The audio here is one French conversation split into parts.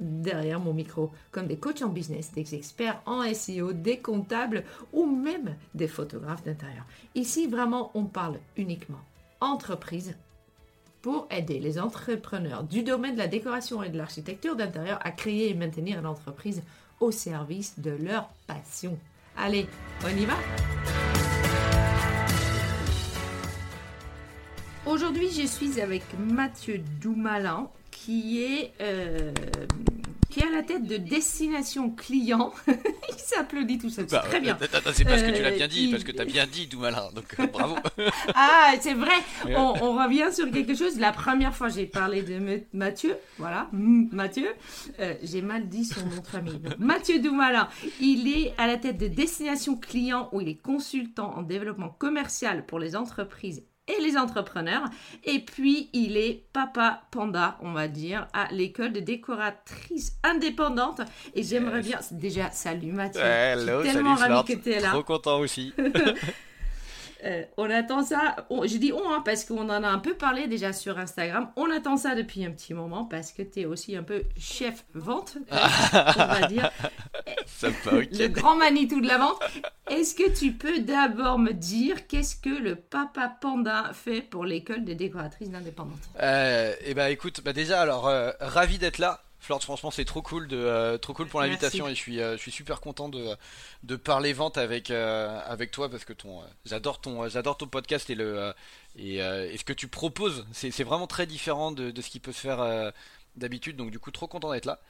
derrière mon micro, comme des coachs en business, des experts en SEO, des comptables ou même des photographes d'intérieur. Ici, vraiment, on parle uniquement entreprise pour aider les entrepreneurs du domaine de la décoration et de l'architecture d'intérieur à créer et maintenir l'entreprise au service de leur passion. Allez, on y va? Aujourd'hui, je suis avec Mathieu Doumalin, qui est, euh, qui est à la tête de Destination Client. il s'applaudit tout seul. Bah, très bien. C'est parce que tu l'as bien dit, euh, parce que tu as bien dit, Doumalin. Donc euh, bravo. ah, c'est vrai. On, revient sur quelque chose. La première fois, j'ai parlé de Mathieu. Voilà, Mathieu. j'ai mal dit son nom de famille. Mathieu Doumalin. Il est à la tête de Destination Client, où il est consultant en développement commercial pour les entreprises et les entrepreneurs. Et puis, il est papa panda, on va dire, à l'école de décoratrice indépendante. Et j'aimerais bien... Déjà, salut Mathieu. Hello, tellement salut, que tu es là. Trop content aussi. Euh, on attend ça, je dis on, hein, parce qu'on en a un peu parlé déjà sur Instagram. On attend ça depuis un petit moment parce que tu es aussi un peu chef vente, euh, on va dire. Le grand Manitou de la vente. Est-ce que tu peux d'abord me dire qu'est-ce que le Papa Panda fait pour l'école des décoratrices d'indépendance euh, Eh ben écoute, bah déjà alors ravi d'être là. Flore, franchement, c'est trop cool de euh, trop cool pour l'invitation et je suis euh, je suis super content de, de parler vente avec euh, avec toi parce que ton j'adore ton j'adore ton podcast et le et, ce que tu proposes, c'est vraiment très différent de, de, ce qui peut se faire d'habitude, donc du coup trop content d'être là.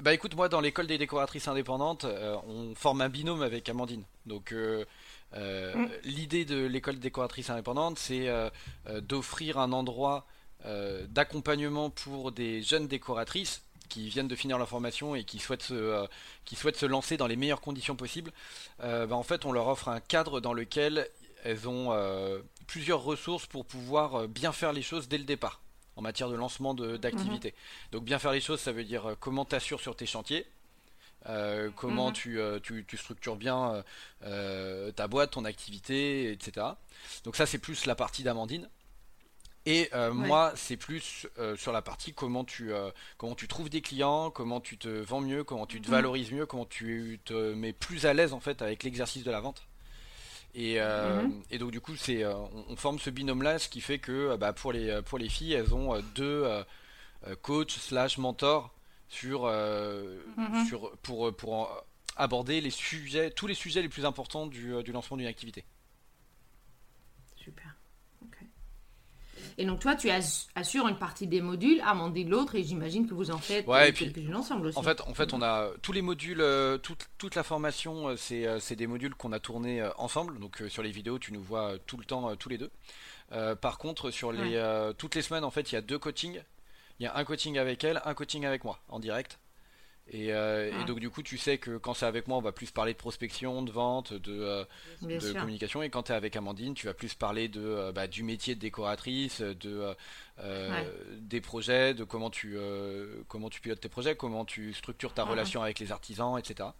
bah écoute, moi dans l'école des décoratrices indépendantes, on forme un binôme avec Amandine. Donc mm. l'idée de l'école des décoratrices indépendantes, c'est d'offrir un endroit d'accompagnement pour des jeunes décoratrices qui viennent de finir leur formation et qui souhaitent se, euh, qui souhaitent se lancer dans les meilleures conditions possibles, euh, bah, en fait on leur offre un cadre dans lequel elles ont plusieurs ressources pour pouvoir bien faire les choses dès le départ en matière de lancement d'activité. Mhm. Donc bien faire les choses, ça veut dire comment tu assures sur tes chantiers, comment mhm. tu, tu, tu, structures bien ta boîte, ton activité, etc. Donc ça c'est plus la partie d'Amandine. Et euh, moi, c'est plus euh, sur la partie comment tu, euh, comment tu trouves des clients, comment tu te vends mieux, comment tu te mhm. valorises mieux, comment tu te mets plus à l'aise en fait avec l'exercice de la vente. Et, mhm. et donc du coup, c'est, on, forme ce binôme-là, ce qui fait que bah, pour, les, pour les filles, elles ont deux coachs slash mentors sur, mhm. sur, pour, pour aborder les sujets, tous les sujets les plus importants du, du lancement d'une activité. Et donc toi, tu assures une partie des modules, Amandine l'autre, et j'imagine que vous en faites ouais, quelques-unes ensemble aussi. En fait, en fait, on a tous les modules, euh, toute, toute, la formation, euh, euh, c'est des modules qu'on a tournés ensemble. Donc sur les vidéos, tu nous vois tout le temps, tous les deux. par contre, sur les, toutes les semaines, en fait, il y a deux coachings. Il y a un coaching avec elle, un coaching avec moi, en direct. Euh, et, donc du coup tu sais que quand c'est avec moi on va plus parler de prospection, de vente, de, euh, communication et quand tu es avec Amandine tu vas plus parler de, euh, bah, du métier de décoratrice, de, des projets, de comment tu, comment tu pilotes tes projets, comment tu structures ta relation avec les artisans, etc.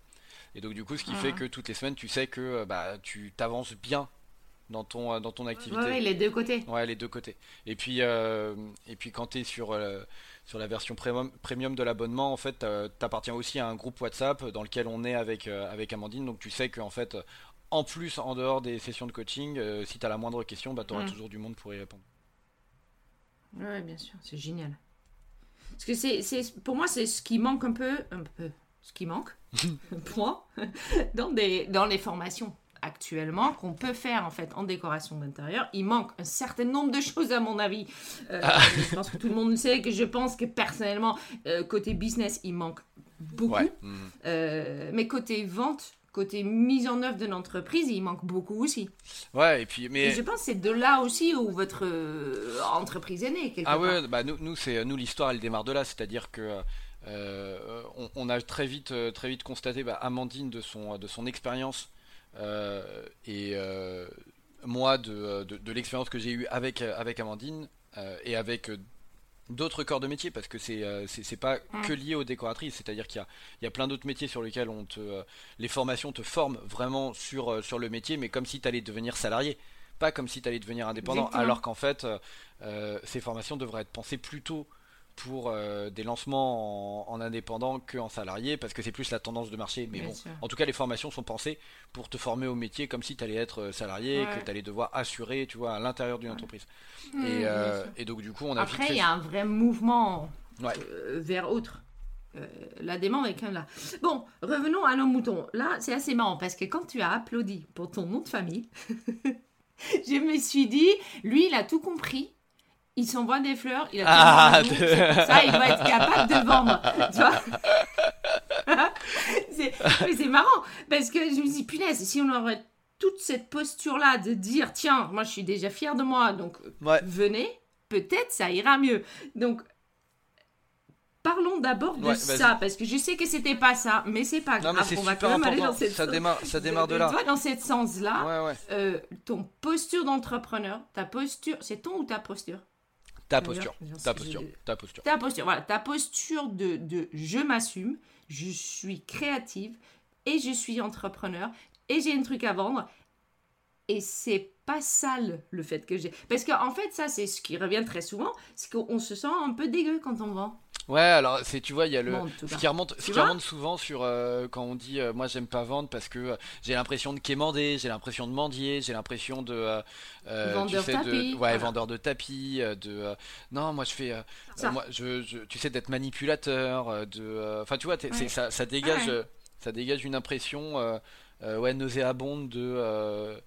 Et donc du coup ce qui fait que toutes les semaines tu sais que bah, tu t'avances bien dans ton dans ton activité. Ouais, les deux côtés. Ouais, les deux côtés. Et puis et puis quand tu es sur sur la version premium, de l'abonnement, en fait, tu appartiens aussi à un groupe WhatsApp dans lequel on est avec, euh, avec Amandine. Donc tu sais qu'en fait, en plus, en dehors des sessions de coaching, euh, si tu as la moindre question, bah, tu auras mm. toujours du monde pour y répondre. Oui, bien sûr, c'est génial. Parce que c'est, pour moi, c'est ce qui manque un peu, un peu, ce qui manque, pour moi, dans, des, dans les formations. Actuellement qu'on peut faire en fait en décoration d'intérieur. Il manque un certain nombre de choses à mon avis. Euh, ah. Je pense que tout le monde sait que je pense que personnellement, euh, côté business, il manque beaucoup. Mhm. mais côté vente, côté mise en œuvre de l'entreprise, il manque beaucoup aussi. Ouais, et puis mais je pense que c'est de là aussi où votre entreprise est née. Ah ouais, bah nous, nous c'est nous l'histoire elle démarre de là, c'est-à-dire que euh, on, a très vite, euh, très vite constaté bah, Amandine de son, de son expérience euh, et moi de, de, l'expérience que j'ai eue avec, avec Amandine et avec d'autres corps de métier parce que c'est c'est pas mm. que lié aux décoratrices c'est à dire qu'il y a, il y a plein d'autres métiers sur lesquels on te les formations te forment vraiment sur sur le métier mais comme si tu allais devenir salarié pas comme si tu allais devenir indépendant alors qu'en fait ces formations devraient être pensées plutôt pour euh, des lancements en, indépendant qu'en salarié parce que c'est plus la tendance de marché. Mais bon, en tout cas, les formations sont pensées pour te former au métier comme si tu allais être euh, salarié, que tu allais devoir assurer, tu vois, à l'intérieur d'une entreprise. Mmh, euh, et, donc, du coup, on a Après, il y a un vrai mouvement vers autre. la demande est quand là. Bon, revenons à nos moutons. Là, c'est assez marrant parce que quand tu as applaudi pour ton nom de famille, je me suis dit, lui, il a tout compris il s'envoie des fleurs, il a ah, ça, il va être capable de vendre. Tu vois c'est marrant parce que je me dis, punaise, si on aurait toute cette posture-là de dire, tiens, moi je suis déjà fier de moi, donc venez, peut-être ça ira mieux. Donc, parlons d'abord de ça, parce que je sais que c'était pas ça, mais c'est pas grave. on va quand même aller dans cette ça démarre, ça démarre de là. Tu vois, dans cette sens-là, euh, ton posture d'entrepreneur, ta posture, c'est ton ou ta posture? Ta posture, ta posture, ta posture. Ta posture, voilà, ta posture de, de je m'assume, je suis créative et je suis entrepreneur et j'ai un truc à vendre et c'est pas sale le fait que j'ai. Parce qu'en fait, ça, c'est ce qui revient très souvent, c'est qu'on se sent un peu dégueu quand on vend. Ouais, alors c'est tu vois, il y a le ce qui remonte, ce qui remonte souvent sur euh, quand on dit euh, moi j'aime pas vendre parce que euh, j'ai l'impression de quémander, j'ai l'impression de mendier, j'ai l'impression de vendeur tu sais, de ouais vendeur de tapis, de non moi je fais moi je, tu sais d'être manipulateur, de enfin tu vois ça, ça dégage ça dégage une impression ouais nauséabonde de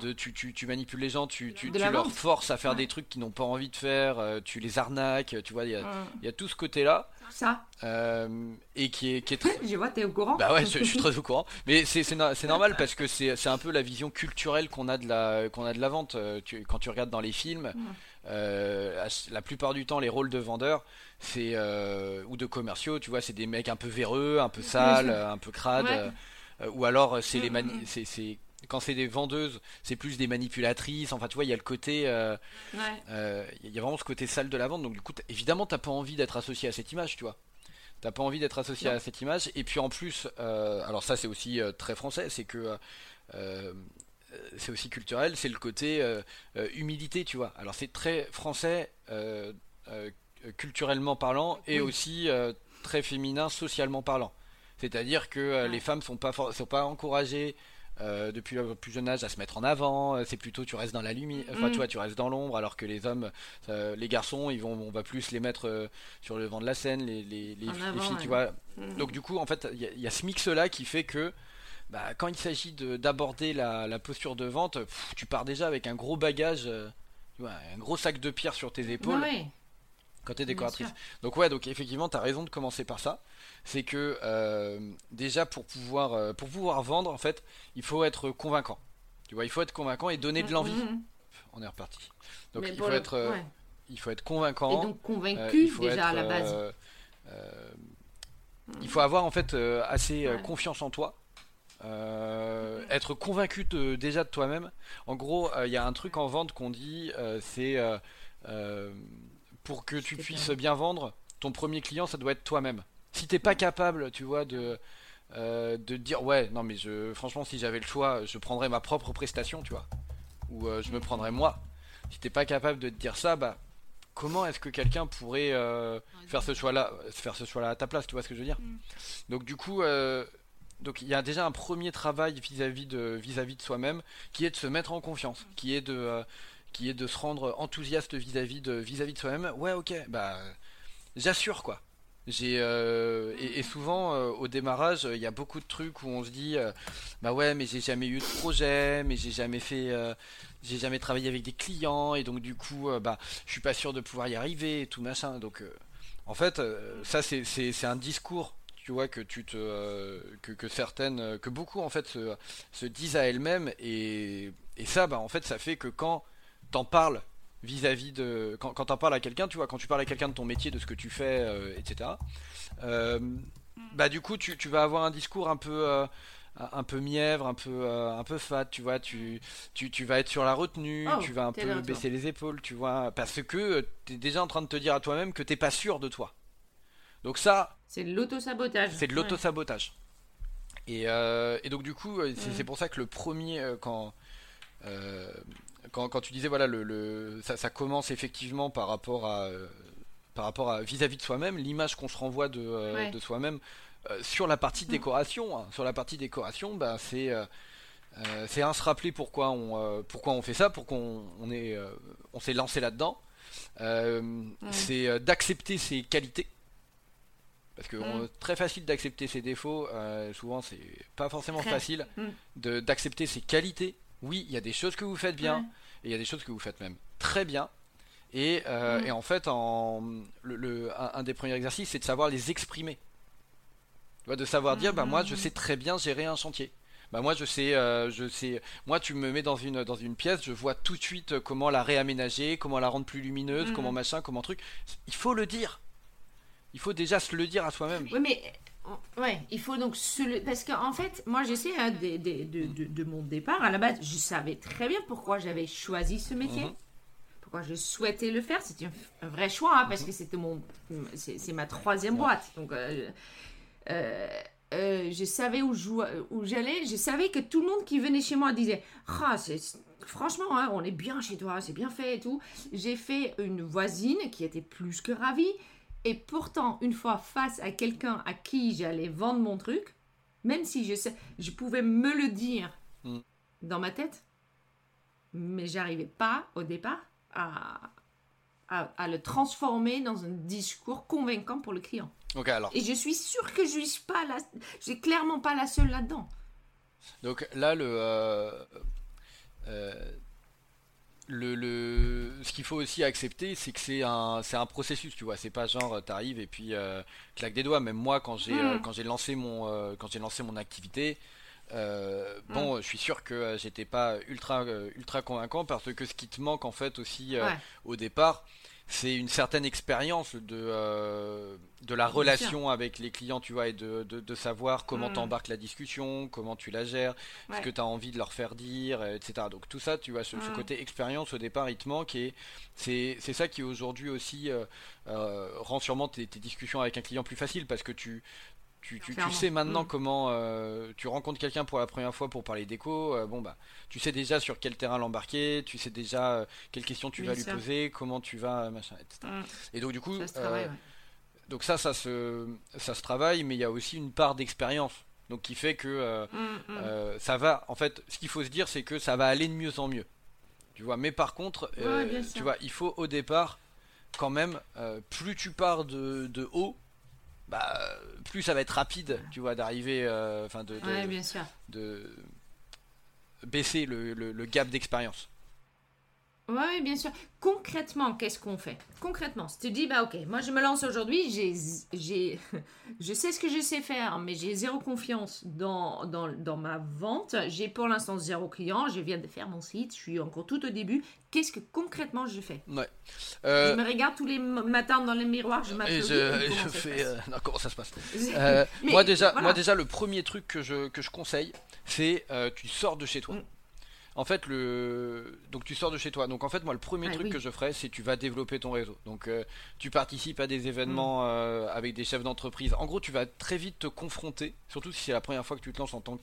de, tu, tu, manipules les gens, tu, tu, leur forces à faire des trucs qu'ils n'ont pas envie de faire, euh, tu les arnaques, tu vois, il y, y, a tout ce côté-là. Ça. Euh, et qui est, qui est très... Je vois, t'es au courant. Bah ouais, je, suis très au courant. Mais c'est normal parce que c'est un peu la vision culturelle qu'on a, de la, qu'on a de la vente. Euh, quand tu regardes dans les films, la plupart du temps, les rôles de vendeurs, c'est ou de commerciaux, tu vois, c'est des mecs un peu véreux, un peu sales, un peu crades. ou alors c'est les c'est quand c'est des vendeuses, c'est plus des manipulatrices. Enfin, tu vois, il y a le côté. Euh, euh, il y a vraiment ce côté sale de la vente. Donc, du coup, évidemment, t'as pas envie d'être associé à cette image, tu vois. T'as pas envie d'être associé à cette image. Et puis, en plus, euh, alors ça, c'est aussi très français, c'est que. c'est aussi culturel, c'est le côté humilité, tu vois. Alors, c'est très français, culturellement parlant, et aussi très féminin, socialement parlant. C'est-à-dire que les femmes sont pas, sont pas encouragées euh, depuis le plus jeune âge à se mettre en avant. Euh, c'est plutôt tu restes dans la lumière, enfin tu mm. vois, tu restes dans l'ombre, alors que les hommes, les garçons, ils vont, on va plus les mettre euh, sur le vent de la scène, les, les, les, filles, tu vois. Mm. Donc du coup, en fait, il y, a ce mix là qui fait que bah, quand il s'agit d'aborder la, la, posture de vente, tu pars déjà avec un gros bagage, tu vois, un gros sac de pierre sur tes épaules. Quand tu es décoratrice. Donc ouais, donc effectivement, tu as raison de commencer par ça c'est que euh, déjà pour pouvoir, euh, pour pouvoir vendre, en fait, il faut être convaincant. Tu vois, il faut être convaincant et donner de l'envie. Mm-hmm. On est reparti. Donc il faut, être, euh, il faut être convaincant. Et donc convaincu déjà à la base. il faut avoir en fait assez confiance en toi. être convaincu déjà de toi-même. En gros, il y a un truc en vente qu'on dit, c'est pour que tu puisses bien vendre, ton premier client, ça doit être toi-même si t'es pas capable, tu vois, de euh, de dire ouais, non mais je, franchement, si j'avais le choix, je prendrais ma propre prestation, tu vois, ou euh, je me prendrais moi. Si t'es pas capable de te dire ça, bah comment est-ce que quelqu'un pourrait euh, faire ce choix-là, faire ce choix-là à ta place, tu vois ce que je veux dire? Mm. Donc du coup. donc il y a déjà un premier travail vis-à-vis de vis-à-vis de soi-même qui est de se mettre en confiance, mm. qui est de qui est de se rendre enthousiaste vis-à-vis de vis-à-vis de soi-même. Ouais, ok, bah j'assure quoi J'ai et, souvent au démarrage, il y a beaucoup de trucs où on se dit bah ouais, mais j'ai jamais eu de projet, mais j'ai jamais fait j'ai jamais travaillé avec des clients et donc du coup bah je suis pas sûr de pouvoir y arriver et tout machin. Donc en fait, ça c'est un discours tu vois que tu te que, que, certaines que beaucoup en fait se, se disent à elles-mêmes et, et ça bah en fait ça fait que quand t'en parles vis-à-vis de quand, quand t'en parles à quelqu'un tu vois quand tu parles à quelqu'un de ton métier de ce que tu fais euh, etc euh, bah du coup tu, tu, vas avoir un discours un peu euh, un peu mièvre un peu un peu fat tu vois tu, tu, tu vas être sur la retenue oh, tu vas un peu baisser les épaules tu vois parce que t'es déjà en train de te dire à toi-même que t'es pas sûr de toi. Donc ça c'est de l'auto-sabotage. c'est de l'auto-sabotage. Et, et, donc du coup c'est pour ça que le premier quand quand, tu disais voilà le, ça, commence effectivement par rapport à euh, par rapport à vis-à-vis de soi-même l'image qu'on se renvoie de, euh, soi-même euh, sur la partie mm. décoration hein. sur la partie décoration bah, c'est c'est un se rappeler pourquoi on pourquoi on fait ça pourquoi on, est on s'est lancé là-dedans c'est d'accepter ses qualités parce que mm. très facile d'accepter ses défauts souvent c'est pas forcément facile mm. d'accepter ses qualités oui, il y a des choses que vous faites bien, et il y a des choses que vous faites même très bien. Et, euh, mm. en fait, en, le, un, des premiers exercices, c'est de savoir les exprimer. De savoir dire, bah, moi, je mm. sais très bien gérer un chantier. Bah, moi, je sais, euh, je sais. Moi, tu me mets dans une, dans une pièce, je vois tout de suite comment la réaménager, comment la rendre plus lumineuse, mm. comment machin, comment truc. Il faut le dire. Il faut déjà se le dire à soi-même. Oui, mais Ouais, il faut donc parce qu'en fait, moi je sais hein, de, de, de, mon départ à la base, je savais très bien pourquoi j'avais choisi ce métier, mhm. pourquoi je souhaitais le faire. C'était un, vrai choix hein, parce mhm. que c'était mon, c'est ma troisième boîte, donc euh, euh, euh, je savais où j'allais, je savais que tout le monde qui venait chez moi disait, ah franchement, hein, on est bien chez toi, c'est bien fait et tout. J'ai fait une voisine qui était plus que ravie. Et pourtant, une fois face à quelqu'un à qui j'allais vendre mon truc, même si je sais, je pouvais me le dire mm. dans ma tête, mais j'arrivais pas au départ à, à, le transformer dans un discours convaincant pour le client. Ok, alors. Et je suis sûre que je suis pas la, j'ai clairement pas la seule là-dedans. Donc là, le, euh, euh, le, ce qu'il faut aussi accepter, c'est que c'est un, c'est un processus, tu vois. C'est pas genre t'arrives et puis euh, claque des doigts. Même moi, quand j'ai, euh, mm. quand j'ai lancé mon, euh, quand j'ai lancé mon activité, bon, mm. je suis sûr que j'étais pas ultra, ultra convaincant parce que ce qui te manque en fait aussi au départ, c'est une certaine expérience de, euh, de la relation avec les clients, tu vois, et de, de, savoir comment mm. t'embarques la discussion, comment tu la gères, ce que tu as envie de leur faire dire, etc. Donc tout ça, tu vois, ce, mm. côté expérience au départ, il te manque et c'est ça qui aujourd'hui aussi euh, euh, rend sûrement tes, tes, discussions avec un client plus facile parce que tu, tu, sais maintenant mm. comment euh, tu rencontres quelqu'un pour la première fois pour parler d'éco. Euh, bon bah, tu sais déjà sur quel terrain l'embarquer, tu sais déjà euh, quelles questions tu vas lui poser, comment tu vas machin, etc. Mm. Et donc du coup, ça donc ça, ça se, ça se travaille, mais il y a aussi une part d'expérience. Donc qui fait que mm, ça va. En fait, ce qu'il faut se dire, c'est que ça va aller de mieux en mieux. Tu vois. Mais par contre, tu vois, il faut au départ quand même, plus tu pars de, de haut, bah, plus ça va être rapide, tu vois, d'arriver, euh, enfin de, de, baisser le, le gap d'expérience. Oui, bien sûr. Concrètement, qu'est-ce qu'on fait? Concrètement, si tu dis, bah ok, moi je me lance aujourd'hui, j'ai, je sais ce que je sais faire, mais j'ai zéro confiance dans, dans, dans ma vente. J'ai pour l'instant zéro client, je viens de faire mon site, je suis encore tout au début. Qu'est-ce que concrètement je fais? Ouais. Euh, je me regarde tous les matins dans le miroir, je m'applaudis. Je, je fais. Euh, non, comment ça se passe? Euh, Moi déjà, moi déjà, le premier truc que je, que je conseille, c'est tu sors de chez toi. Mm en fait, le donc tu sors de chez toi. Donc en fait, moi, le premier ah truc que je ferais, c'est tu vas développer ton réseau. Donc euh, tu participes à des événements mm. euh, avec des chefs d'entreprise. En gros, tu vas très vite te confronter, surtout si c'est la première fois que tu te lances en tant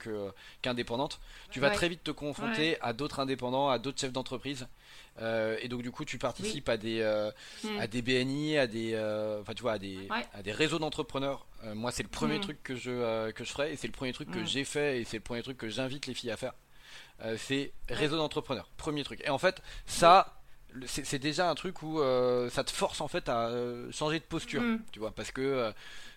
qu'indépendante, tu vas très vite te confronter à d'autres indépendants, à d'autres chefs d'entreprise. Euh, et donc du coup, tu participes à des mm. à des BNI, à des enfin tu vois à des à des réseaux d'entrepreneurs. moi, c'est le premier mm. truc que je que je ferais et c'est le premier truc que j'ai fait et c'est le premier truc que j'invite les filles à faire. Euh, c'est réseau d'entrepreneurs. Premier truc. Et en fait, ça, c'est déjà un truc où ça te force en fait à changer de posture, mm. tu vois, parce que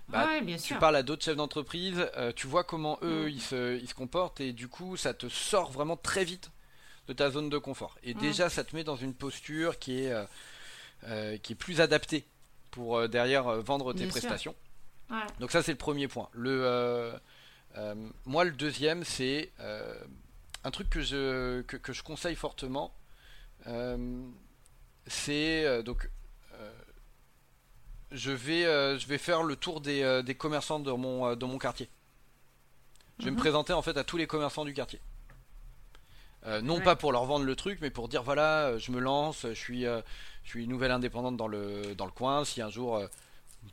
bah, tu parles à d'autres chefs d'entreprise, tu vois comment eux mm. ils, se, ils, se, comportent et du coup ça te sort vraiment très vite de ta zone de confort. Et déjà ça te met dans une posture qui est, qui est plus adaptée pour derrière vendre tes prestations. Donc ça c'est le premier point. Le, moi le deuxième c'est un truc que je, que, je conseille fortement, euh, c'est euh, donc euh, je vais, je vais faire le tour des, des commerçants de mon, de mon quartier. Je vais me mhm. présenter en fait à tous les commerçants du quartier. non pas pour leur vendre le truc, mais pour dire voilà, je me lance, je suis, je suis nouvelle indépendante dans le, dans le coin. Si un jour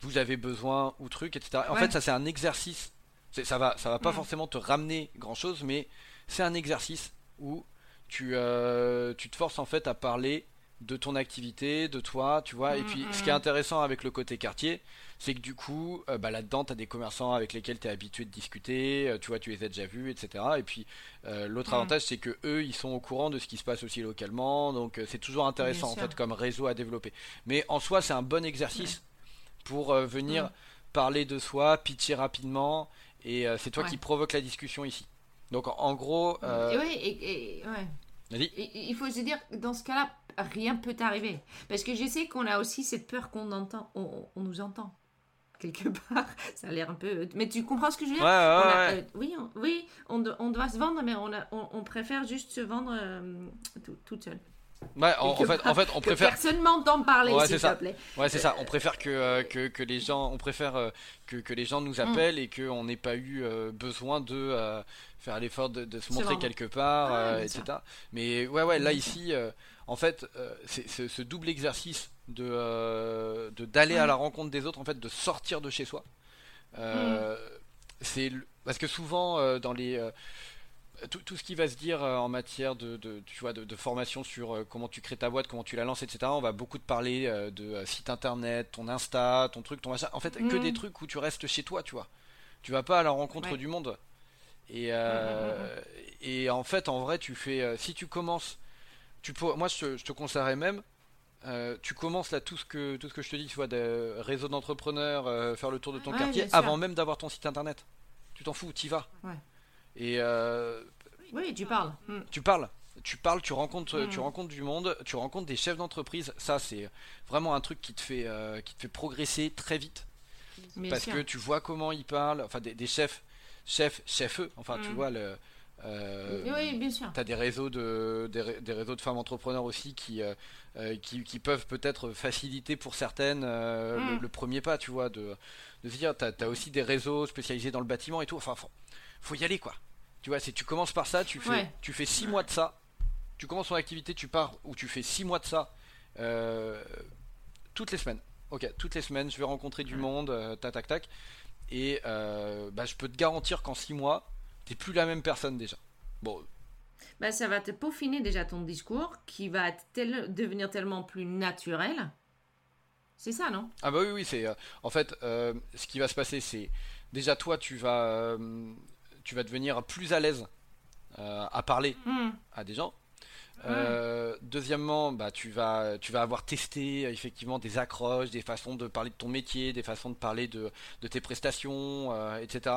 vous avez besoin ou truc, etc. En fait, ça c'est un exercice. Ça va, ça va pas forcément te ramener grand chose, mais c'est un exercice où tu, euh, tu te forces en fait à parler de ton activité, de toi, tu vois. et mm, puis, ce qui est mm. intéressant avec le côté quartier, c'est que du coup, euh, bah, là-dedans, tu as des commerçants avec lesquels tu es habitué de discuter, euh, tu vois, tu les as déjà vus, etc. Et puis, l'autre mm. avantage, c'est que eux, ils sont au courant de ce qui se passe aussi localement, donc c'est toujours intéressant en fait comme réseau à développer. Mais en soi, c'est un bon exercice pour venir parler de soi, pitcher rapidement, et c'est toi qui provoque la discussion ici. Donc en gros. Euh... Oui, et, ouais. il faut se dire, dans ce cas-là, rien peut arriver. Parce que je sais qu'on a aussi cette peur qu'on entend, on, nous entend quelque part. Ça a l'air un peu. Mais tu comprends ce que je veux dire? Ouais, ouais, euh, Oui, on, oui on, on, doit se vendre, mais on, a, on, préfère juste se vendre euh, toute seule. Ouais, en, fait, en fait, on préfère. Personne m'entend parler, s'il te plaît. Ouais, c'est ça. On préfère que, euh, que, que, les gens, on préfère que, que les gens nous mm. appellent et qu'on n'ait pas eu besoin de faire l'effort de, se montrer quelque part, etc. Mais ouais, ouais, là ici, en fait, c'est ce double exercice de d'aller à la rencontre des autres, en fait, de sortir de chez soi. Mm. C'est parce que souvent dans les tout, ce qui va se dire euh, en matière de, tu vois, de, formation sur euh, comment tu crées ta boîte, comment tu la lances, etc. On va beaucoup te parler euh, de site internet, ton Insta, ton truc, ton machin. En fait, que des mm. trucs où tu restes chez toi, tu vois. Tu vas pas à la rencontre du monde. Et, mm, mm, et en fait, en vrai, tu fais. si tu commences. Tu peux, moi, je, te conseillerais même. tu commences là tout ce que tout ce que je te dis, tu vois, de réseau d'entrepreneurs, faire le tour de ton quartier, avant même d'avoir ton site internet. Tu t'en fous, tu y vas. Et euh, oui, tu parles. Hmm. Tu parles. Tu parles, tu rencontres, tu hmm. rencontres du monde, tu rencontres des chefs d'entreprise. Ça, c'est vraiment un truc qui te fait, euh, qui te fait progresser très vite. parce que tu vois comment ils parlent. Enfin, des, chefs, chefs, chefs eux. Enfin, tu hmm. vois le. Euh, oui, bien sûr. Tu as des réseaux de, des, réseaux de femmes entrepreneurs aussi qui, qui, qui, peuvent peut-être faciliter pour certaines le, premier pas, tu vois, de, de se dire, tu as, aussi des réseaux spécialisés dans le bâtiment et tout. Enfin, faut y aller quoi. Tu vois, si tu commences par ça, tu fais, tu fais six mois de ça, tu commences ton activité, tu pars ou tu fais six mois de ça euh, toutes les semaines. Ok, toutes les semaines, je vais rencontrer du monde, euh, tac tac tac, et euh, bah, je peux te garantir qu'en six mois, t'es plus la même personne déjà. Bon. Bah, ça va te peaufiner déjà ton discours, qui va devenir tellement plus naturel. C'est ça, non? Ah bah oui, oui, c'est en fait ce qui va se passer, c'est déjà toi, tu vas tu vas devenir plus à l'aise euh, à parler hmm. à des gens. Euh, deuxièmement, bah, tu, vas, tu vas avoir testé effectivement des accroches, des façons de parler de ton métier, des façons de parler de, tes prestations, euh, etc.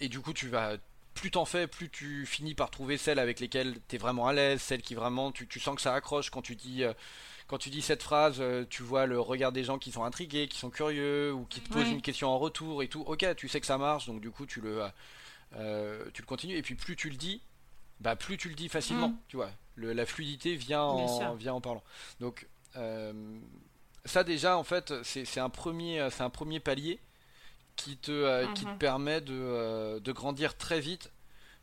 et du coup, tu vas plus t'en fais, plus tu finis par trouver celles avec lesquelles tu es vraiment à l'aise, celles qui vraiment tu, tu, sens que ça accroche quand tu dis quand tu dis cette phrase, euh, tu vois le regard des gens qui sont intrigués, qui sont curieux, ou qui te posent une question en retour et tout. Ok, tu sais que ça marche, donc du coup tu le, euh, tu le continues. Et puis plus tu le dis, bah plus tu le dis facilement, mm. tu vois. la fluidité vient en, vient en parlant. Donc euh, ça déjà en fait c'est un premier c'est un premier palier qui te qui te mm-hmm. permet de, de, grandir très vite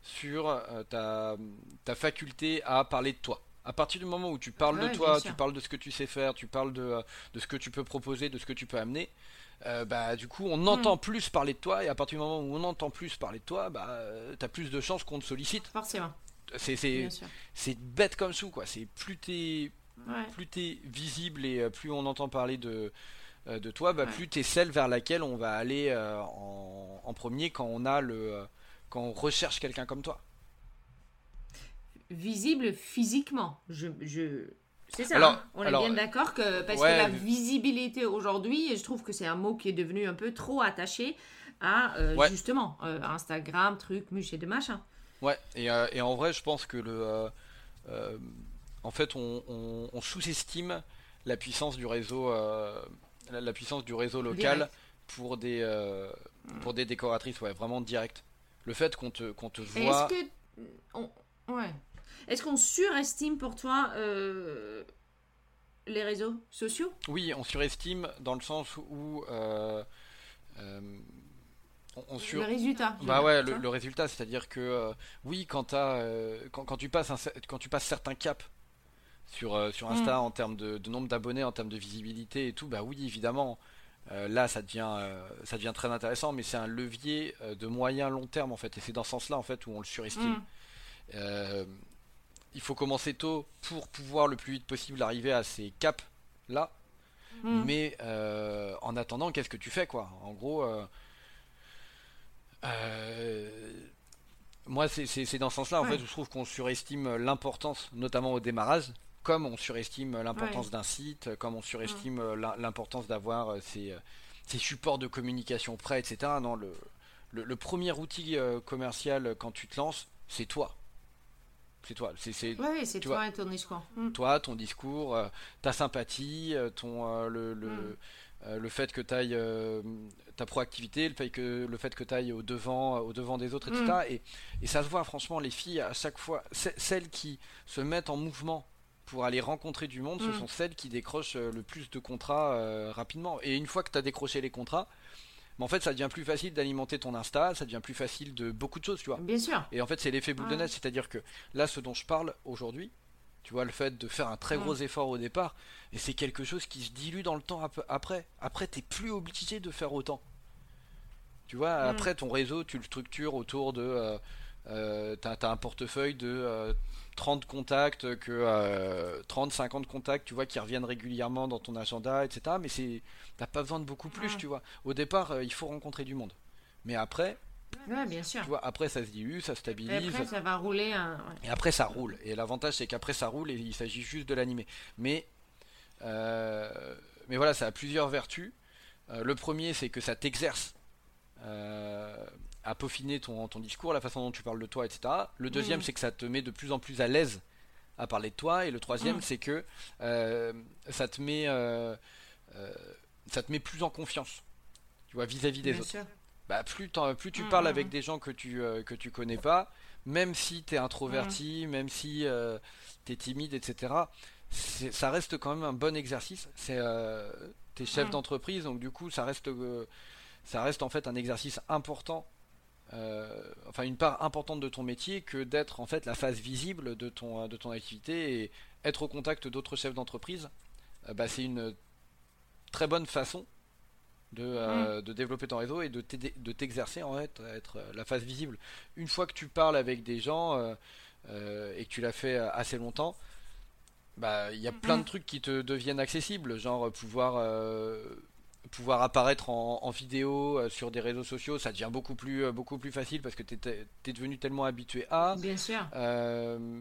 sur ta, ta faculté à parler de toi à partir du moment où tu parles de toi, tu parles de ce que tu sais faire, tu parles de, euh, de, ce que tu peux proposer, de ce que tu peux amener, euh, bah du coup on hmm. entend plus parler de toi et à partir du moment où on entend plus parler de toi, bah t'as plus de chances qu'on te sollicite. Forcément. C'est c'est bête comme sous quoi. C'est plus t'es plus visible et euh, plus on entend parler de de toi, bah plus t'es celle vers laquelle on va aller en, en, premier quand on a le quand on recherche quelqu'un comme toi visible physiquement. Je, je... C'est ça, hein. on est bien d'accord que parce que la visibilité aujourd'hui, je trouve que c'est un mot qui est devenu un peu trop attaché à euh, justement euh, Instagram, trucs, et de machin. Ouais, et, euh, et, en vrai, je pense que le, en fait, on, on, sous-estime la puissance du réseau, la, puissance du réseau local pour des pour des décoratrices, ouais, vraiment direct. Le fait qu'on te qu'on te voit. Est-ce que ouais. Est-ce qu'on surestime pour toi les réseaux sociaux? Oui, on surestime dans le sens où le résultat. Bah ouais, le, résultat, c'est-à-dire que euh, oui, quand, euh, quand, quand, tu passes quand tu passes certains caps sur, euh, sur Insta mm. en termes de, nombre d'abonnés, en termes de visibilité et tout, bah oui, évidemment, là ça devient, ça devient très intéressant, mais c'est un levier de moyen long terme en fait, et c'est dans ce sens-là en fait où on le surestime. Mm. Il faut commencer tôt pour pouvoir le plus vite possible arriver à ces caps là. Mm. Mais en attendant, qu'est-ce que tu fais quoi? En gros, euh, moi, c'est dans ce sens-là, en fait, je trouve qu'on surestime l'importance, notamment au démarrage, comme on surestime l'importance d'un site, comme on surestime l'importance d'avoir euh, ces, ces, supports de communication prêts, etc. Non, le, le, premier outil euh, commercial quand tu te lances, c'est toi. C'est toi. C'est oui, c'est toi et ton discours. Mm. Toi, ton discours, ta sympathie, ton le, le, mm. le, fait que tu ailles ta proactivité, le fait que le fait que tu ailles au devant, au devant des autres, etc. Mm. Et, et, ça se voit franchement, les filles à chaque fois, celles qui se mettent en mouvement pour aller rencontrer du monde, ce sont celles qui décrochent euh, le plus de contrats euh, rapidement. Et une fois que tu as décroché les contrats, mais en fait, ça devient plus facile d'alimenter ton Insta, ça devient plus facile de beaucoup de choses, tu vois. Bien sûr. Et en fait, c'est l'effet boule de neige, c'est-à-dire que là, ce dont je parle aujourd'hui, tu vois, le fait de faire un très gros effort au départ, et c'est quelque chose qui se dilue dans le temps après. Après, t'es plus obligé de faire autant. Tu vois, après, ton réseau, tu le structures autour de. Euh, euh t'as, un portefeuille de 30 euh, contacts, que 30, euh, 50 contacts, tu vois, qui reviennent régulièrement dans ton agenda, etc. Mais c'est, t'as pas besoin de beaucoup plus, tu vois. Au départ, il faut rencontrer du monde. Mais après, Ouais, bien sûr. Tu vois, après ça se dilue, ça stabilise. Et après ça va rouler. Et après ça roule. Et l'avantage c'est qu'après ça roule et il s'agit juste de l'animer. Mais, euh, mais voilà, ça a plusieurs vertus. Euh, le premier c'est que ça t'exerce euh, à peaufiner ton, ton discours, la façon dont tu parles de toi, etc. Le deuxième mm. c'est que ça te met de plus en plus à l'aise à parler de toi. Et le troisième mm. c'est que ça te met ça te met plus en confiance. Tu vois, vis-à-vis des autres bah, plus, plus tu mm, parles mm, avec mm. des gens que tu, euh, que tu connais pas, même si tu es introverti, même si euh, tu es timide, etc., ça reste quand même un bon exercice. C'est euh, es chef d'entreprise, donc du coup, ça reste, ça reste en fait un exercice important. Enfin, une part importante de ton métier que d'être en fait la phase visible de ton, de ton activité et être au contact d'autres chefs d'entreprise. bah, c'est une très bonne façon euh, de, développer ton réseau et de t'exercer en fait, à être la face visible. Une fois que tu parles avec des gens euh, euh, et que tu l'as fait assez longtemps, bah il y a plein de trucs qui te deviennent accessibles, genre pouvoir pouvoir apparaître en, vidéo sur des réseaux sociaux, ça devient beaucoup plus beaucoup plus facile parce que tu es, devenu tellement habitué à. Bien sûr. Euh,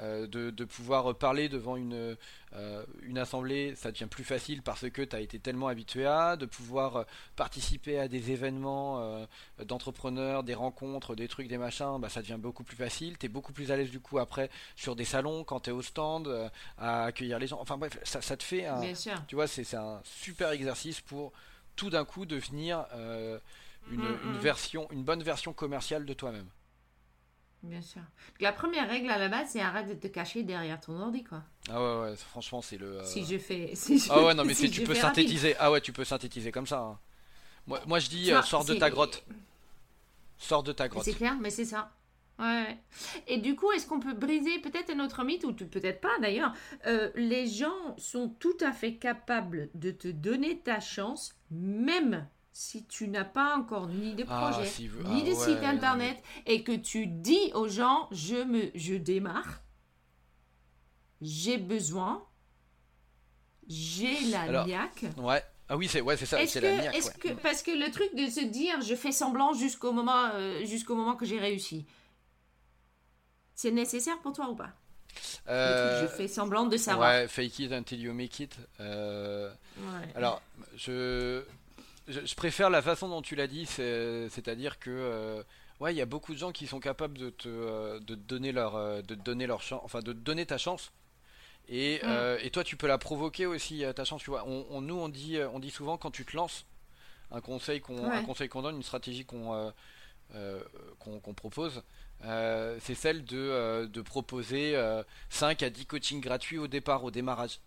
de, pouvoir parler devant une, euh, une assemblée, ça devient plus facile parce que tu as été tellement habitué à, de pouvoir euh, participer à des événements d'entrepreneurs, des rencontres, des trucs, des machins, bah, ça devient beaucoup plus facile, tu es beaucoup plus à l'aise du coup après sur des salons, quand tu es au stand, à accueillir les gens, enfin bref, ça, ça te fait un... Tu vois, c'est un super exercice pour tout d'un coup devenir une, mm, une, mm. version, une bonne version commerciale de toi-même. Bien sûr. La première règle à la base, c'est arrête de te cacher derrière ton ordi, quoi. Ah ouais, ouais, franchement, c'est le. Euh, si je fais. ah ouais, non, mais si tu peux synthétiser. Ah ouais, tu peux synthétiser comme ça. Hein. Moi, moi, je dis, euh, sors de ta grotte. Sors de ta grotte. C'est clair, mais c'est ça. Ouais. Et du coup, est-ce qu'on peut briser peut-être un autre mythe, ou peut-être pas d'ailleurs euh, Les gens sont tout à fait capables de te donner ta chance, même si tu n'as pas encore ni de ah, projet, ni de ah site internet, et que tu dis aux gens, je, me, je démarre, j'ai besoin, j'ai la niaque. Ouais. Ah oui, c'est ouais, ça, c'est la niaque. Est-ce que, parce que le truc de se dire, je fais semblant jusqu'au moment, euh, jusqu'au moment que j'ai réussi. C'est nécessaire pour toi ou pas? Je fais semblant de savoir. Ouais, fake it until you make it. Alors, je, je, préfère la façon dont tu l'as dit, c'est-à-dire que ouais, il y a beaucoup de gens qui sont capables de te, de te donner leur, de donner leur chance, enfin de te donner ta chance. Et, mm. et, toi, tu peux la provoquer aussi ta chance. Tu vois, on, nous on dit, on dit souvent quand tu te lances, un conseil qu'on, un conseil qu'on donne, une stratégie qu'on, qu'on, propose, c'est celle de, de proposer 5 à 10 coachings gratuits au départ, au démarrage.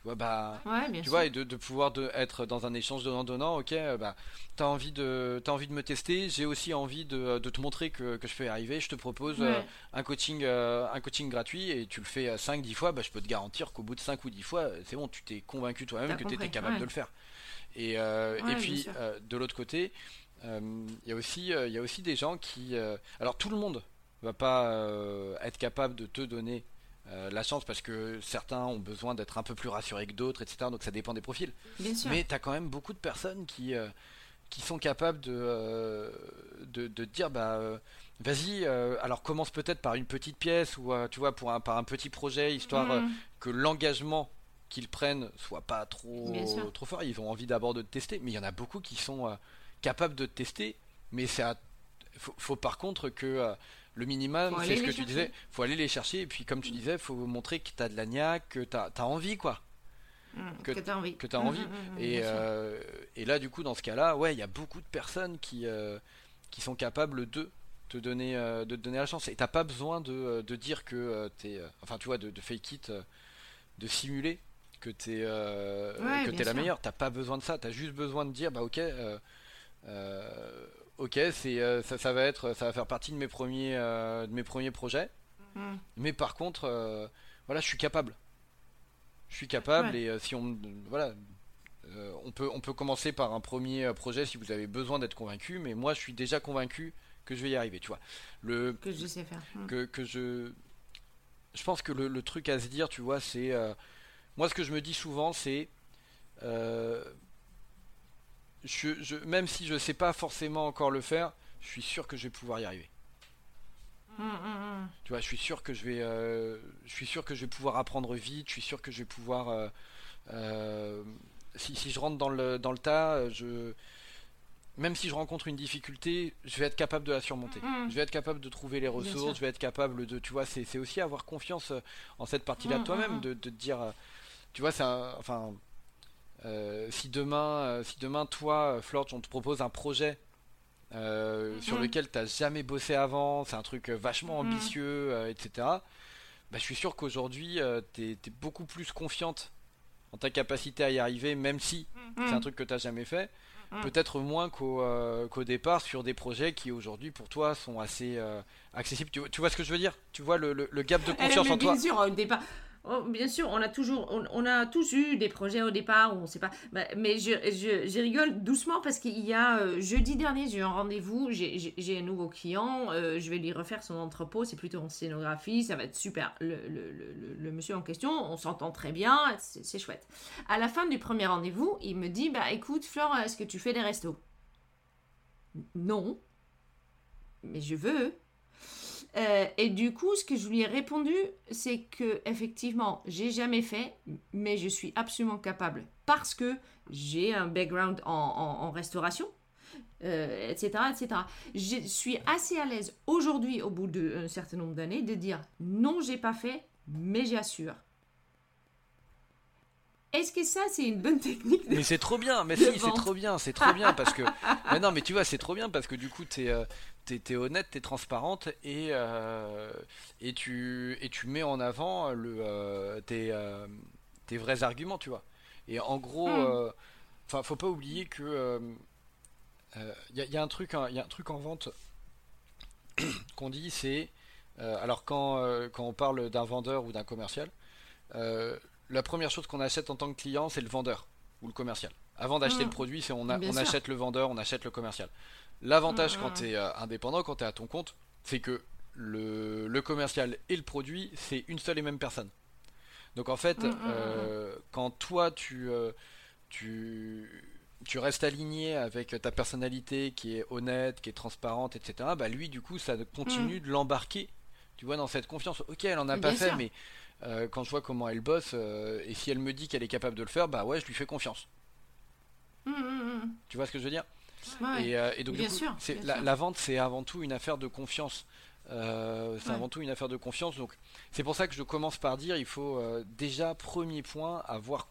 Tu vois, bah, tu vois, et de, de pouvoir de, être dans un échange donnant-donnant, ok, euh, bah, t'as envie, de, as envie de me tester, j'ai aussi envie de, de, te montrer que, que, je peux y arriver, je te propose euh, un, coaching, euh, un coaching gratuit et tu le fais 5-10 fois, bah, je peux te garantir qu'au bout de 5 ou 10 fois, c'est bon, tu t'es convaincu toi-même que tu étais capable de le faire. Et, et puis, de l'autre côté, il y, a aussi, y a aussi des gens qui. alors, tout le monde va pas être capable de te donner euh, la chance parce que certains ont besoin d'être un peu plus rassurés que d'autres, etc. Donc ça dépend des profils. Mais tu as quand même beaucoup de personnes qui, euh, qui sont capables de, euh, de, dire bah vas-y, alors commence peut-être par une petite pièce ou tu vois pour un, par un petit projet histoire mm. que l'engagement qu'ils prennent soit pas trop trop fort. Ils ont envie d'abord de tester, mais il y en a beaucoup qui sont capables de tester, mais c'est faut, faut, par contre que le minimum, c'est ce que tu disais, faut aller les chercher et puis comme tu disais, faut montrer que tu as de la niaque, que tu as, envie quoi. Mmh, que, tu as envie. Que as envie. Mmh, mmh, et, euh, et, là, du coup, dans ce cas-là, ouais, il y a beaucoup de personnes qui, euh, qui sont capables de te donner, euh, de te donner la chance. Et t'as pas besoin de, de dire que tu es. enfin, tu vois, de, de fake it, de simuler que tu es, que es la meilleure. T'as pas besoin de ça. Tu as juste besoin de dire, bah ok, ok, c'est euh, ça, ça, va être, ça va faire partie de mes premiers, euh, de mes premiers projets. Hmm. Mais par contre, euh, voilà, je suis capable. Je suis capable et si on, voilà, on peut, on peut commencer par un premier projet si vous avez besoin d'être convaincu. Mais moi, je suis déjà convaincu que je vais y arriver. Tu vois, le que je sais faire. Hmm. Que, que je, je pense que le, le, truc à se dire, tu vois, c'est moi ce que je me dis souvent, c'est je, même si je sais pas forcément encore le faire, je suis sûr que je vais pouvoir y arriver. Hum, hum, hum. Tu vois, je suis sûr que je vais, euh, je suis sûr que je vais pouvoir apprendre vite. Je suis sûr que je vais pouvoir, euh, euh, si, si, je rentre dans le dans le tas, je, même si je rencontre une difficulté, je vais être capable de la surmonter. Je vais être capable de trouver les ressources. Je vais être capable de, tu vois, c'est aussi avoir confiance en cette partie-là de toi-même, de, de, te dire, tu vois, c'est enfin si demain, euh, si demain toi, euh, Florge, on te propose un projet sur mhm. lequel tu n'as jamais bossé avant, c'est un truc vachement mhm. ambitieux, etc. Bah, je suis sûr qu'aujourd'hui, tu es, beaucoup plus confiante en ta capacité à y arriver, même si mhm. c'est un truc que tu n'as jamais fait. Peut-être moins qu'au départ sur des projets qui aujourd'hui pour toi sont assez accessibles. Tu, vois ce que je veux dire? Tu vois le, le, gap de confiance en toi? sûr, au départ. Oh, bien sûr, on a toujours, on, a tous eu des projets au départ où on sait pas. Bah, mais je, je, rigole doucement parce qu'il y a euh, jeudi dernier, j'ai eu un rendez-vous, j'ai un nouveau client, euh, je vais lui refaire son entrepôt, c'est plutôt en scénographie, ça va être super. Le, le, le, le monsieur en question, on s'entend très bien, c'est chouette. À la fin du premier rendez-vous, il me dit, bah écoute, Flore, est-ce que tu fais des restos? Non, mais je veux. Euh, et du coup, ce que je lui ai répondu, c'est que effectivement, j'ai jamais fait, mais je suis absolument capable parce que j'ai un background en, restauration, etc., euh, etc. Je suis assez à l'aise aujourd'hui, au bout d'un certain nombre d'années, de dire non, j'ai pas fait, mais j'assure. Est-ce que ça, c'est une bonne technique Mais c'est trop bien, mais si, c'est trop bien, c'est trop bien parce que. mais non, mais tu vois, c'est trop bien parce que du coup, t'es euh, es, honnête, t'es transparente et, euh, et, tu, et tu mets en avant le, euh, tes, tes, vrais arguments, tu vois. Et en gros, hmm. enfin, faut pas oublier que. Il y, y, a un truc, il y a un truc en vente qu'on dit, c'est. alors, quand, quand on parle d'un vendeur ou d'un commercial, la première chose qu'on achète en tant que client, c'est le vendeur ou le commercial. Avant d'acheter le mmh. produit, c'est on, on achète le vendeur, on achète le commercial. L'avantage mmh, quand mmh. tu es euh, indépendant, quand tu es à ton compte, c'est que le, commercial et le produit, c'est une seule et même personne. Donc en fait, euh, quand toi tu, euh, tu, tu restes aligné avec ta personnalité qui est honnête, qui est transparente, etc., bah lui du coup ça continue de l'embarquer Tu vois, dans cette confiance. Ok, elle en a pas fait, mais quand je vois comment elle bosse, et si elle me dit qu'elle est capable de le faire, bah ouais, je lui fais confiance. Hum, hum, hum. Tu vois ce que je veux dire? Et, donc, la, vente, c'est avant tout une affaire de confiance. c'est avant tout une affaire de confiance. Donc, c'est pour ça que je commence par dire il faut déjà, premier point, avoir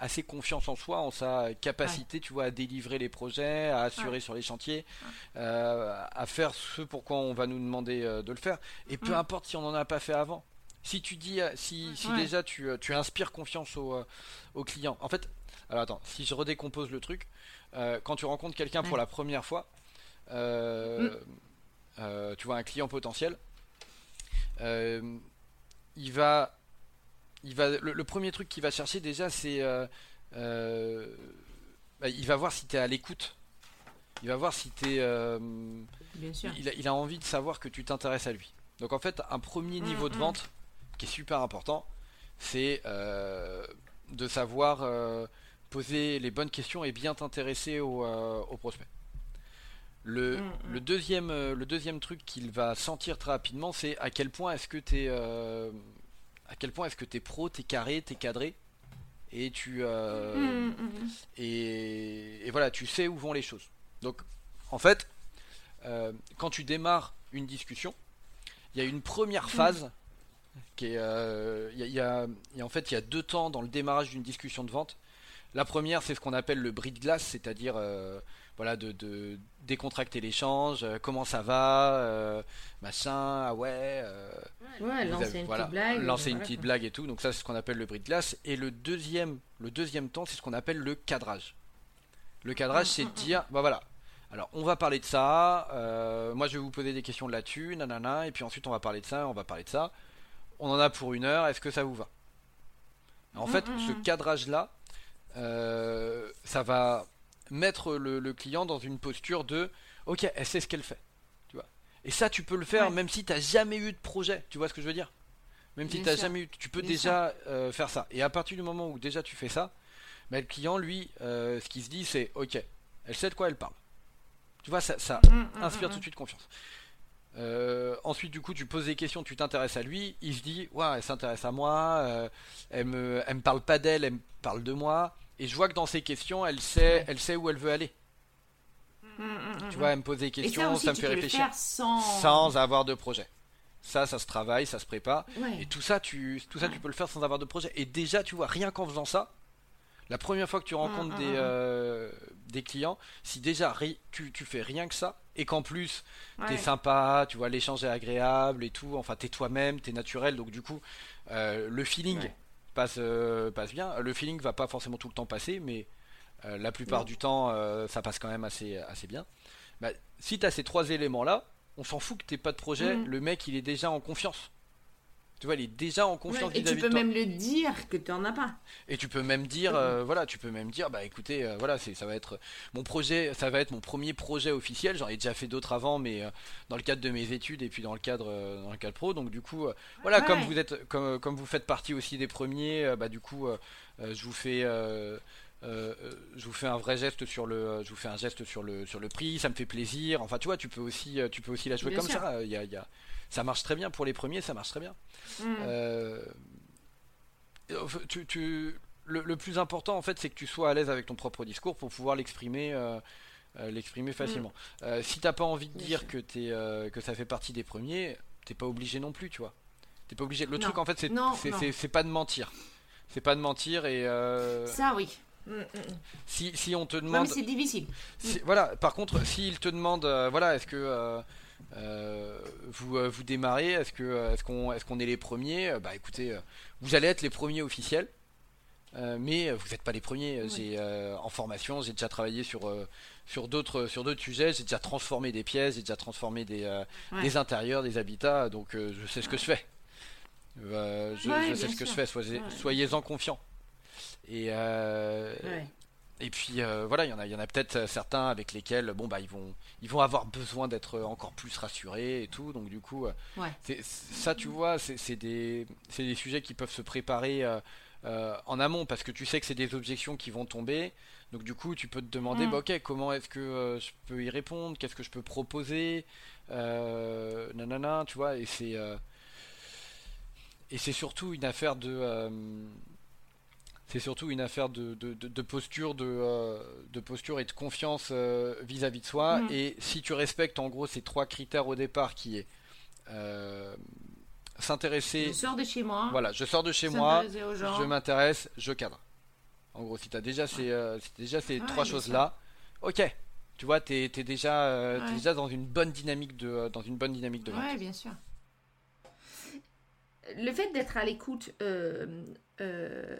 assez confiance en soi, en sa capacité, tu vois, à délivrer les projets, à assurer sur les chantiers, euh, à faire ce pour quoi on va nous demander euh, de le faire. Et peu mm. importe si on n'en a pas fait avant. Si tu dis, euh, si, si déjà tu, tu, inspires confiance au, au, client. En fait, alors attends, si je redécompose le truc, quand tu rencontres quelqu'un pour la première fois, mm. tu vois un client potentiel, il va il va, le, premier truc qu'il va chercher déjà, c'est. Euh, euh, bah, il va voir si tu es à l'écoute. Il va voir si tu es. Euh, Bien sûr. Il a, envie de savoir que tu t'intéresses à lui. Donc en fait, un premier niveau de mm, mm. vente qui est super important, c'est de savoir poser les bonnes questions et bien t'intéresser au, prospect. Le, mm, le, deuxième, le deuxième truc qu'il va sentir très rapidement, c'est à quel point est-ce que tu es à quel point est-ce que t'es pro, t'es carré, t'es cadré et tu euh, mm, mm, mm. et, voilà, tu sais où vont les choses. Donc, en fait, euh, quand tu démarres une discussion, il y a une première phase qui est, euh, il y, a, en fait, il y a deux temps dans le démarrage d'une discussion de vente. La première, c'est ce qu'on appelle le bris de glace, c'est-à-dire voilà, de, décontracter l'échange, euh, comment ça va, euh, machin, ah ouais. Euh, ouais, lancer une petite blague. Lancer une petite blague et tout. Donc ça, c'est ce qu'on appelle le bris de glace. Et le deuxième, le deuxième temps, c'est ce qu'on appelle le cadrage. Le cadrage, c'est de dire, bah voilà. Alors, on va parler de ça. moi, je vais vous poser des questions là-dessus, nanana. Et puis ensuite, on va parler de ça, on va parler de ça. On en a pour une heure. Est-ce que ça vous va? En fait, ce cadrage-là, ça va mettre le, client dans une posture de ok, elle sait ce qu'elle fait. Tu vois. Et ça, tu peux le faire même si tu n'as jamais eu de projet. Tu vois ce que je veux dire Même si tu jamais eu, tu peux déjà euh, faire ça. Et à partir du moment où déjà tu fais ça, mais bah, le client, lui, euh, ce qu'il se dit, c'est ok, elle sait de quoi elle parle. Tu vois, ça, ça mm, mm, inspire mm, tout de suite confiance. Euh, ensuite, du coup, tu poses des questions, tu t'intéresses à lui. Il se dit, ouais, elle s'intéresse à moi. elle me, elle me parle pas d'elle, elle me parle de moi. Et je vois que dans ces questions, elle sait, elle sait où elle veut aller. Mm, mm, mm, tu vois, elle me pose des questions, ça, me fait réfléchir. Sans... avoir de projet. Ça, ça se travaille, ça se prépare. Et tout ça, tu, tout ça, tu peux le faire sans avoir de projet. Et déjà, tu vois, rien qu'en faisant ça, la première fois que tu rencontres des, euh, des clients, si déjà tu, tu fais rien que ça, et qu'en plus tu es sympa, tu vois, l'échange est agréable et tout, enfin t'es toi-même, t'es naturel, donc du coup, euh, le feeling passe, euh, passe bien. Le feeling va pas forcément tout le temps passer, mais euh, la plupart du temps, ça passe quand même assez, assez bien. Bah, si tu as ces trois éléments-là, on s'en fout que tu pas de projet, mm. le mec il est déjà en confiance. Tu vois, il est déjà en confiance Et tu peux même le dire que tu en as pas. Et tu peux même dire, euh, voilà, tu peux même dire, bah écoutez, euh, voilà, c'est, ça va être mon projet, ça va être mon premier projet officiel. J'en ai déjà fait d'autres avant, mais euh, dans le cadre de mes études et puis dans le cadre, dans le cadre pro. Donc du coup, voilà, comme vous êtes, comme, comme vous faites partie aussi des premiers, bah du coup, je vous fais. je vous fais un vrai geste sur le, je vous fais un geste sur le sur le prix, ça me fait plaisir. Enfin, tu vois, tu peux aussi, tu peux aussi la jouer comme ça. Il y a, y a, ça marche très bien pour les premiers, ça marche très bien. Mm. Euh, tu, le, plus important en fait, c'est que tu sois à l'aise avec ton propre discours pour pouvoir l'exprimer. Euh, euh, l'exprimer facilement. Mm. si t'as pas envie de dire que, es, que ça fait partie des premiers, t'es pas obligé non plus, tu vois. T'es pas obligé. Le truc en fait, c'est pas de mentir. C'est pas de mentir et. Ça oui. Mm, si, si on te demande. c'est difficile. Voilà. Par contre, s'il te demande, voilà, est-ce que euh, vous, euh, vous démarrez, est-ce que euh, est-ce qu'on est les premiers? Bah écoutez, vous allez être les premiers officiels. mais vous n'êtes pas les premiers. J'ai en formation, j'ai déjà travaillé sur sur d'autres sur d'autres sujets. J'ai déjà transformé des pièces, j'ai déjà transformé des, des intérieurs, des habitats. Donc je sais ce que je fais. je, sais ce que je fais. Soyez, soyez-en confiants. Et et puis euh, voilà, il y en a, il y en a peut-être euh, certains avec lesquels bon bah ils vont, ils vont avoir besoin d'être encore plus rassurés et tout. Donc du coup, euh, ça tu vois, c'est des, des sujets qui peuvent se préparer en amont parce que tu sais que c'est des objections qui vont tomber. Donc du coup, tu peux te demander, mm. bah, ok, comment est-ce que je peux y répondre? Qu'est-ce que je peux proposer? Nanana, tu vois. Et c'est et c'est surtout une affaire de c'est surtout une affaire de, de, posture, de, de, posture et de confiance vis-à-vis de soi. Mm. Et si tu respectes en gros ces trois critères au départ, qui est s'intéresser. Je sors de chez moi. Voilà, je sors de chez moi, je m'intéresse, je cadre. En gros, si tu as déjà ces, déjà ces trois choses-là, ok, tu vois, tu es, déjà, euh, déjà dans une bonne dynamique de, euh, dans une bonne dynamique de Ouais, bien sûr. Le fait d'être à l'écoute, euh,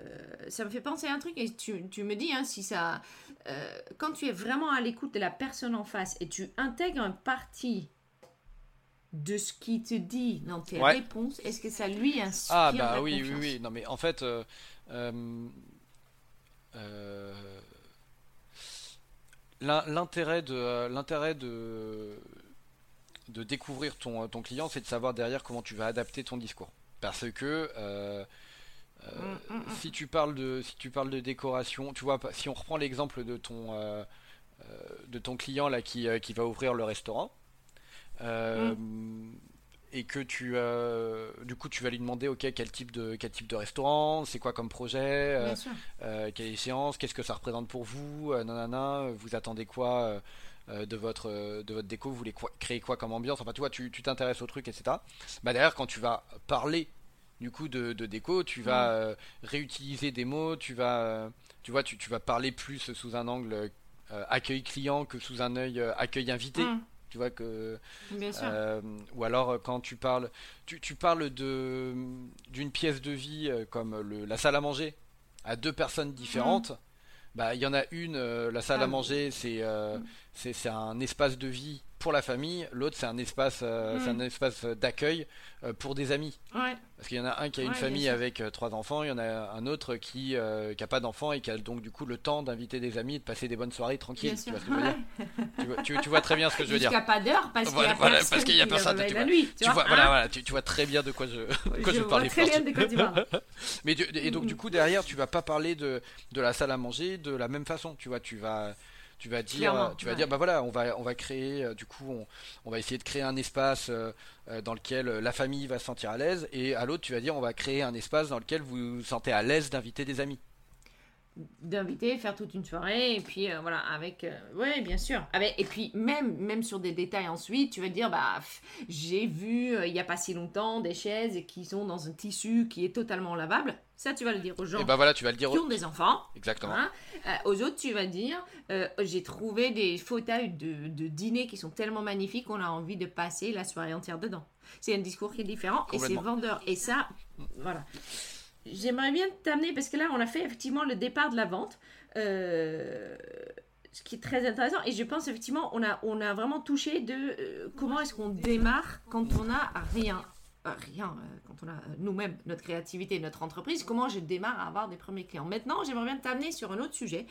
ça me fait penser à un truc, et tu, tu me dis hein, si ça. quand tu es vraiment à l'écoute de la personne en face et tu intègres un parti de ce qu'il te dit dans tes réponses, est-ce que ça lui inspire Ah, bah oui, oui, oui. Non, mais en fait. L'intérêt de, euh, l'intérêt de, de découvrir ton, ton client, c'est de savoir derrière comment tu vas adapter ton discours. Parce que euh, euh, mm, mm, mm. si tu parles de si tu parles de décoration, tu vois, si on reprend l'exemple de ton de ton client là qui, qui va ouvrir le restaurant, et que tu euh, du coup tu vas lui demander ok quel type de quel type de restaurant c'est quoi comme projet euh, euh, quelle échéance qu'est-ce que ça représente pour vous nanana vous attendez quoi de votre de votre déco vous voulez créer quoi comme ambiance enfin tu vois tu t'intéresses au truc etc bah derrière quand tu vas parler du coup de, déco tu vas réutiliser des mots tu vas tu vois tu, tu, vas parler plus sous un angle accueil client que sous un œil accueil invité mm. Tu vois que. Euh, ou alors euh, quand tu parles, tu, tu parles de d'une pièce de vie euh, comme le, la salle à manger à deux personnes différentes. Mm. Bah, il y en a une, la salle à ah manger, c'est mm. c'est un espace de vie pour la famille, l'autre c'est un espace, euh, c'est un mm. espace d'accueil euh, pour des amis. Parce qu'il y en a un qui a une famille avec euh, trois enfants, il y en a un autre qui n'a pas d'enfants et qui a donc du coup le temps d'inviter des amis, de passer des bonnes soirées tranquilles. Tu vois, ce que je veux dire tu, vois, très bien ce que je veux dire. Jusqu'à pas d'heure parce qu'il y a personne. Parce qu'il y a personne. Tu, vois, nuit, tu, vois, voilà, voilà, tu, vois très bien de quoi je, quoi je, parle. Très bien de quoi tu parles. Mais et donc du coup derrière, tu vas pas parler de de la salle à manger de la même façon. Tu vois, tu vas tu vas dire, tu vas dire, bah voilà, on va, on va créer, euh, du coup, on, on va essayer de créer un espace euh, euh, dans lequel la famille va se sentir à l'aise, et à l'autre, tu vas dire, on va créer un espace dans lequel vous vous sentez à l'aise d'inviter des amis d'inviter, faire toute une soirée, et puis voilà, avec, ouais, bien sûr. Avec, et puis même, même sur des détails ensuite, tu vas dire, bah, j'ai vu il n'y a pas si longtemps des chaises qui sont dans un tissu qui est totalement lavable. Ça, tu vas le dire aux gens et bah voilà, tu vas le dire qui ont des enfants. Exactement. Hein. Euh, aux autres, tu vas dire euh, j'ai trouvé des fauteuils de, de, dîner qui sont tellement magnifiques qu'on a envie de passer la soirée entière dedans. C'est un discours qui est différent et c'est vendeur. Et ça, voilà. J'aimerais bien t'amener, parce que là, on a fait effectivement le départ de la vente. Euh, ce qui est très intéressant. Et je pense effectivement, on a, on a vraiment touché de comment est-ce qu'on démarre quand on n'a rien euh, rien, euh, quand on a euh, nous-mêmes notre créativité, notre entreprise, comment je démarre à avoir des premiers clients. Maintenant, j'aimerais bien t'amener sur un autre sujet,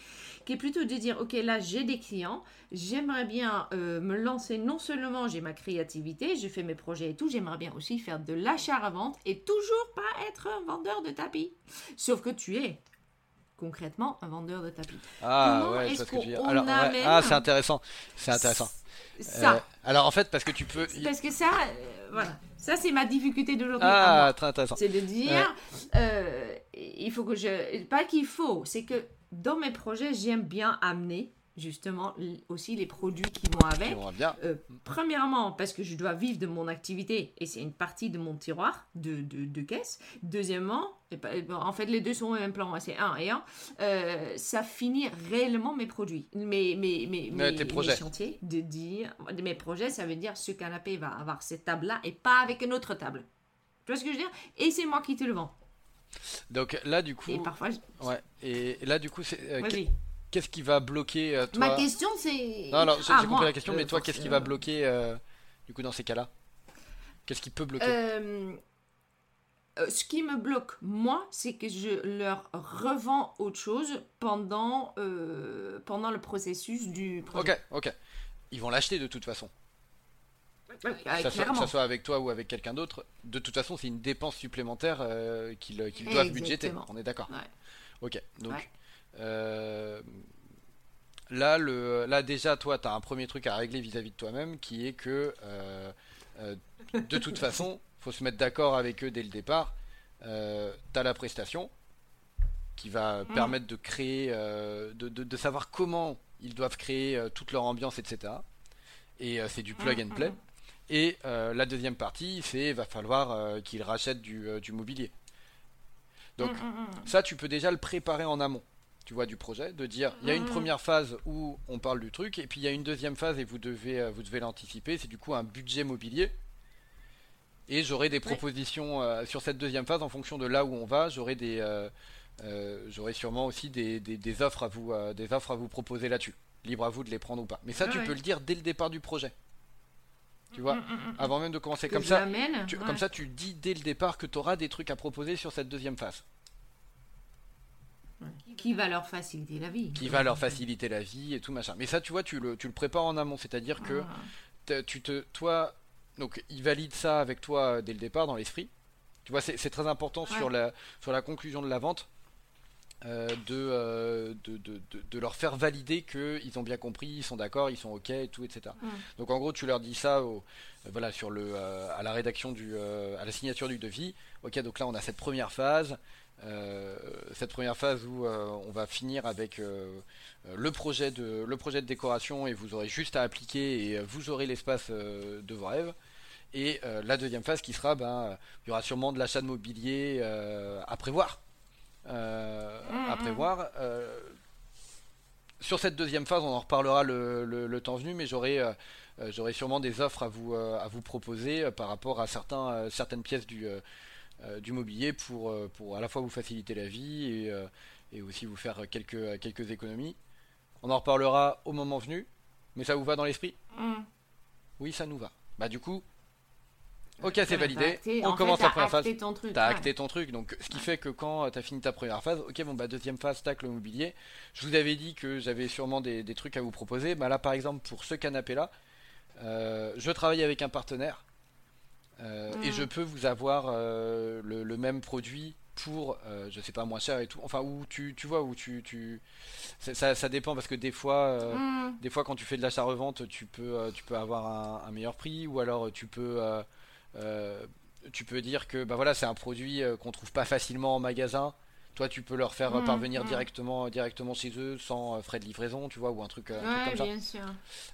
qui est plutôt de dire, ok, là j'ai des clients, j'aimerais bien me lancer, non seulement j'ai ma créativité, je fais mes projets et tout, j'aimerais bien aussi faire de l'achat à vente et toujours pas être un vendeur de tapis. Sauf que tu es concrètement un vendeur de tapis. Ah ouais, c'est ce que je veux dire. Alors, Ah, c'est intéressant. C'est intéressant. Ça. alors en fait, parce que tu peux. Parce que ça, voilà. Ça, c'est ma difficulté d'aujourd'hui. Ah, très intéressant. C'est de dire, euh, il faut que je. Pas qu'il faut, c'est que dans mes projets, j'aime bien amener justement aussi les produits qui vont avec. Euh, premièrement, parce que je dois vivre de mon activité et c'est une partie de mon tiroir de, de, caisse. Deuxièmement, en fait, les deux sont au même plan, c'est un et un. Euh, ça finit réellement mes produits, mes, mes, mes, mes, projets. chantiers. De dire, mes projets, ça veut dire ce canapé va avoir cette table-là et pas avec une autre table. Tu vois ce que je veux dire? Et c'est moi qui te le vends. Donc là, du coup. Et parfois. Ouais. Et là, du coup, c'est. Euh, qu'est-ce qui va bloquer euh, toi Ma question c'est. Non, non, j'ai ah, compris la question, mais toi, qu'est-ce qui va bloquer euh, du coup dans ces cas-là? Qu'est-ce qui peut bloquer? Euh, Ce qui me bloque, moi, c'est que je leur revends autre chose pendant, pendant le processus du projet. Ok, ok. Ils vont l'acheter de toute façon. que, ça soit, avec toi ou avec quelqu'un d'autre, de toute façon, c'est une dépense supplémentaire qu'ils doivent budgéter. On est d'accord. Ok, donc euh, là, le, là, déjà, toi, tu as un premier truc à régler vis-à-vis de toi-même qui est que, euh, euh, de toute façon, faut se mettre d'accord avec eux dès le départ. euh, tu as la prestation qui va mm. permettre de créer, de, de, savoir comment ils doivent créer toute leur ambiance, etc. Et c'est du plug and play. Et la deuxième partie, c'est va falloir qu'ils rachètent du, du, mobilier. Donc ça, tu peux déjà le préparer en amont tu vois, du projet, de dire il y a une première phase où on parle du truc, et puis il y a une deuxième phase et vous devez, euh, vous devez l'anticiper. C'est du coup un budget mobilier. Et j'aurai des propositions euh, sur cette deuxième phase en fonction de là où on va. J'aurai des, euh, j'aurai sûrement aussi des, des, offres à vous, des offres à vous proposer là-dessus. Libre à vous de les prendre ou pas. Mais ça, tu peux le dire dès le départ du projet. Tu vois, mm, mm, mm, avant même de commencer. comme ça, comme ça, tu dis dès le départ que tu auras des trucs à proposer sur cette deuxième phase. Qui va leur faciliter la vie. Qui va leur faciliter la vie et tout machin. Mais ça, tu vois, tu le, tu le prépares en amont. C'est-à-dire que ah. tu te, toi, donc ils valident ça avec toi dès le départ dans l'esprit. Tu vois, c'est très important sur, la, sur la conclusion de la vente. Euh, euh, de, de, de, de, leur faire valider qu'ils ont bien compris, ils sont d'accord, ils sont ok et tout, etc. Donc en gros, tu leur dis ça au, euh, voilà, sur le, à la rédaction du, à la signature du devis. Ok, donc là on a cette première phase. Euh, cette première phase où euh, on va finir avec euh, le, projet de, le projet de décoration et vous aurez juste à appliquer et vous aurez l'espace de vos rêves. Et la deuxième phase qui sera, ben, il y aura sûrement de l'achat de mobilier à prévoir. à mmh, mmh. prévoir. sur cette deuxième phase, on en reparlera le, temps venu, mais j'aurai j'aurai sûrement des offres à vous, à vous proposer par rapport à certains, certaines pièces du, du mobilier pour, euh, pour à la fois vous faciliter la vie et, euh, et aussi vous faire quelques, quelques économies. On en reparlera au moment venu, mais ça vous va dans l'esprit? Mm. Oui, ça nous va. Bah du coup, Ok, c'est validé. On commence la première phase. T'as acté ton truc. Donc, ce qui fait que quand t'as fini ta première phase, ok, bon, bah, deuxième phase, tac, le mobilier. Je vous avais dit que j'avais sûrement des, des, trucs à vous proposer. Bah, là, par exemple, pour ce canapé-là, je travaille avec un partenaire euh, et je peux vous avoir euh, le, même produit pour, euh, je sais pas, moins cher et tout. Enfin, où tu, tu vois, où tu. tu... Ça, ça, dépend parce que des fois, mm. des fois quand tu fais de l'achat-revente, tu peux, tu peux avoir un, meilleur prix ou alors tu peux. tu peux dire que bah voilà c'est un produit qu'on trouve pas facilement en magasin toi tu peux leur faire mm, parvenir mm. directement directement chez eux sans frais de livraison tu vois ou un truc, comme ça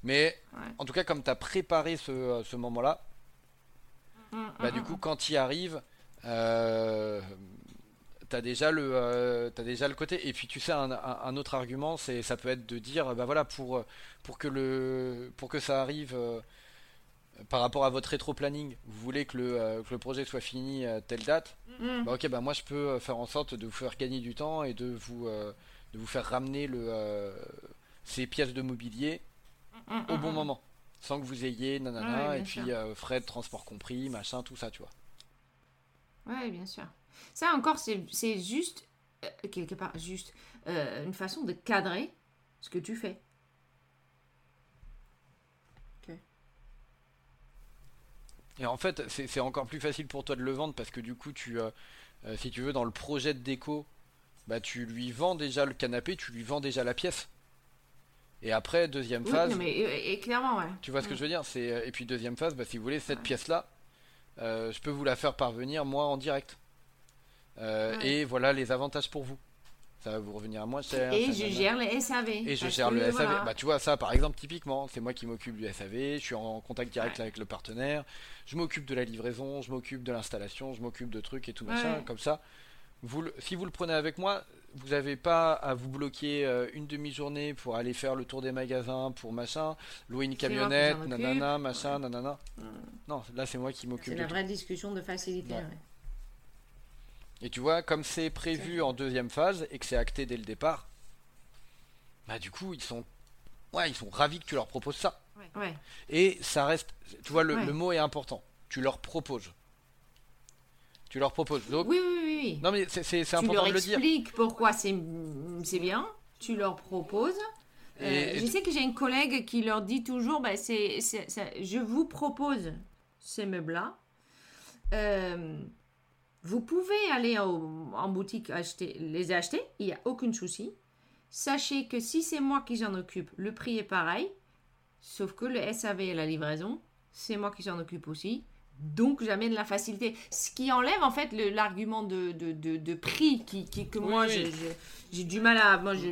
mais en tout cas comme tu as préparé ce, ce moment là Mm, bah, du mm, coup, mm. quand il arrive, euh, t'as déjà le euh, as déjà le côté. Et puis tu sais un, autre argument c'est ça peut être de dire bah voilà pour pour que le pour que ça arrive euh, par rapport à votre rétro planning vous voulez que le, que le projet soit fini à telle date bah ok bah moi je peux faire en sorte de vous faire gagner du temps et de vous de vous faire ramener le ces pièces de mobilier au bon moment sans que vous ayez nanana, et puis euh, frais de transport compris, machin, tout ça, tu vois. Ouais, bien sûr. Ça encore, c'est juste, euh, quelque part, juste euh, une façon de cadrer ce que tu fais. Ok. Et en fait, c'est encore plus facile pour toi de le vendre parce que du coup, tu, si tu veux, dans le projet de déco, bah, tu lui vends déjà le canapé, tu lui vends déjà la pièce. Et après, deuxième phase. mais, et, clairement, ouais. Tu vois ce que je veux dire euh, Et puis, deuxième phase, bah, si vous voulez, cette pièce-là, euh, je peux vous la faire parvenir, moi, en direct. Euh, et voilà les avantages pour vous. Ça va vous revenir à moins cher. Et je gère le SAV. Et je gère le SAV. Bah, tu vois, ça, par exemple, typiquement, c'est moi qui m'occupe du SAV. Je suis en contact direct avec le partenaire. Je m'occupe de la livraison, je m'occupe de l'installation, je m'occupe de trucs et tout machin. Comme ça, vous, si vous le prenez avec moi, vous n'avez pas à vous bloquer euh, une demi-journée pour aller faire le tour des magasins, pour machin, louer une camionnette, nanana, machin, nanana. Non, là c'est moi qui m'occupe. C'est la vraie discussion de facilité. Et tu vois, comme c'est prévu en deuxième phase et que c'est acté dès le départ, bah du coup ils sont, ouais, ils sont ravis que tu leur proposes ça. Et ça reste, tu vois, le, le mot est important. Tu leur proposes. Tu leur proposes. Donc, oui, oui, oui. Non, mais c'est important de le dire. Tu leur expliques pourquoi c'est bien. Tu leur proposes. Euh, je sais que j'ai une collègue qui leur dit toujours bah, c'est, Je vous propose ces meubles-là. Euh, vous pouvez aller en boutique acheter, les acheter, il n'y a aucun souci. Sachez que si c'est moi qui j'en occupe, le prix est pareil, sauf que le SAV et la livraison, c'est moi qui s'en occupe aussi. Donc j'amène la facilité. Ce qui enlève en fait l'argument de, de, de, prix qui, qui, que moi j'ai du mal à... Moi, je...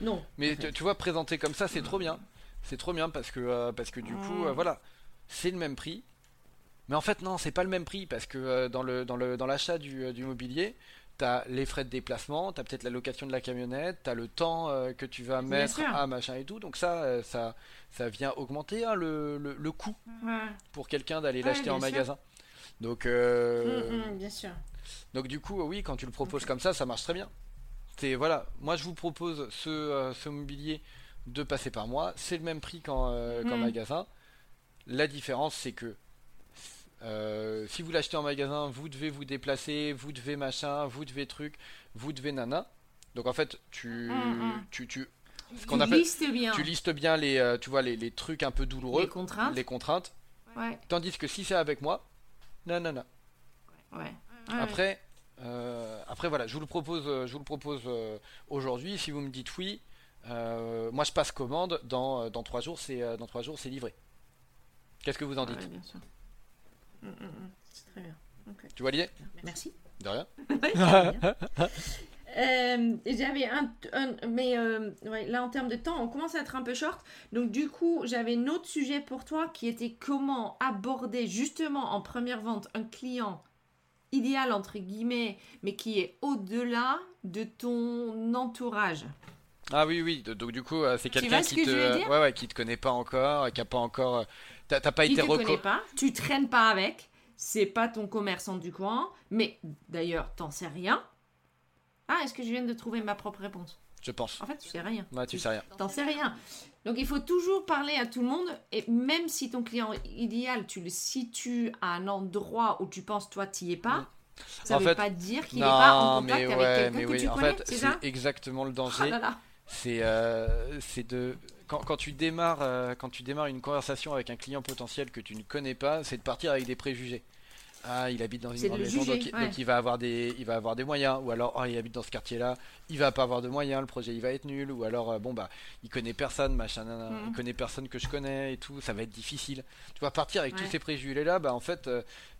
Non. Mais tu, vois, présenter comme ça, c'est trop bien. C'est trop bien parce que, euh, parce que du coup, euh, voilà, c'est le même prix. Mais en fait, non, c'est pas le même prix parce que euh, dans le dans le dans l'achat du, du mobilier, t'as les frais de déplacement, t'as peut-être la location de la camionnette, t'as le temps que tu vas mettre à machin et tout. Donc ça, ça, ça vient augmenter hein, le, le, coût pour quelqu'un d'aller l'acheter en magasin. Donc, mm, mm, bien sûr. Donc du coup, oui, quand tu le proposes comme ça, ça marche très bien. C'est voilà, moi je vous propose ce, ce mobilier de passer par moi. C'est le même prix qu'en euh, mm. magasin. La différence, c'est que euh, si vous l'achetez en magasin, vous devez vous déplacer, vous devez machin, vous devez truc, vous devez nana. Donc en fait, tu, mm, mm. tu, tu, ce qu'on appelle, listes bien. tu listes bien les, euh, tu vois les, les, trucs un peu douloureux, les contraintes. Les contraintes. Ouais. Tandis que si c'est avec moi, nanana. Ouais. Après, après voilà, je vous le propose, je vous le propose aujourd'hui. Si vous me dites oui, euh, moi, je passe commande. Dans, euh, dans trois jours, c'est euh, dans trois jours, c'est livré. Qu'est-ce que vous en dites bien sûr. C'est très bien. Tu vois l'idée? Merci. De rien? j'avais un, mais là en termes de temps, on commence à être un peu short. Donc du coup, j'avais un autre sujet pour toi qui était comment aborder justement en première vente un client idéal entre guillemets, mais qui est au-delà de ton entourage. Ah oui, oui. Donc du coup, euh, c'est quelqu'un qui te, ouais, ouais, qui te connaît pas encore, qui a pas encore, euh, t'as pas été reconnu. Tu connais pas, tu traînes pas avec, c'est pas ton commerçant du coin, mais d'ailleurs, t'en sais rien. Ah, est-ce que je viens de trouver ma propre réponse Je pense. En fait, tu sais rien. Ouais, tu sais rien. T'en sais rien. Donc il faut toujours parler à tout le monde et même si ton client idéal, tu le situes à un endroit où tu penses toi t'y es pas. Ça ne veut pas dire qu'il n'est pas en contact avec quelqu'un que tu connais, en fait, c'est exactement le danger. Oh c'est euh, c'est de quand, quand, tu démarres euh, quand tu démarres une conversation avec un client potentiel que tu ne connais pas, c'est de partir avec des préjugés. Ah, il habite dans une grande maison, donc, il va avoir des, il va avoir des moyens. Ou alors, oh, il habite dans ce quartier-là, il va pas avoir de moyens, le projet il va être nul. Ou alors, euh, bon bah, il connaît personne, machin, il connaît personne que je connais et tout, ça va être difficile. Tu vas partir avec tous ces préjugés-là, bah en fait,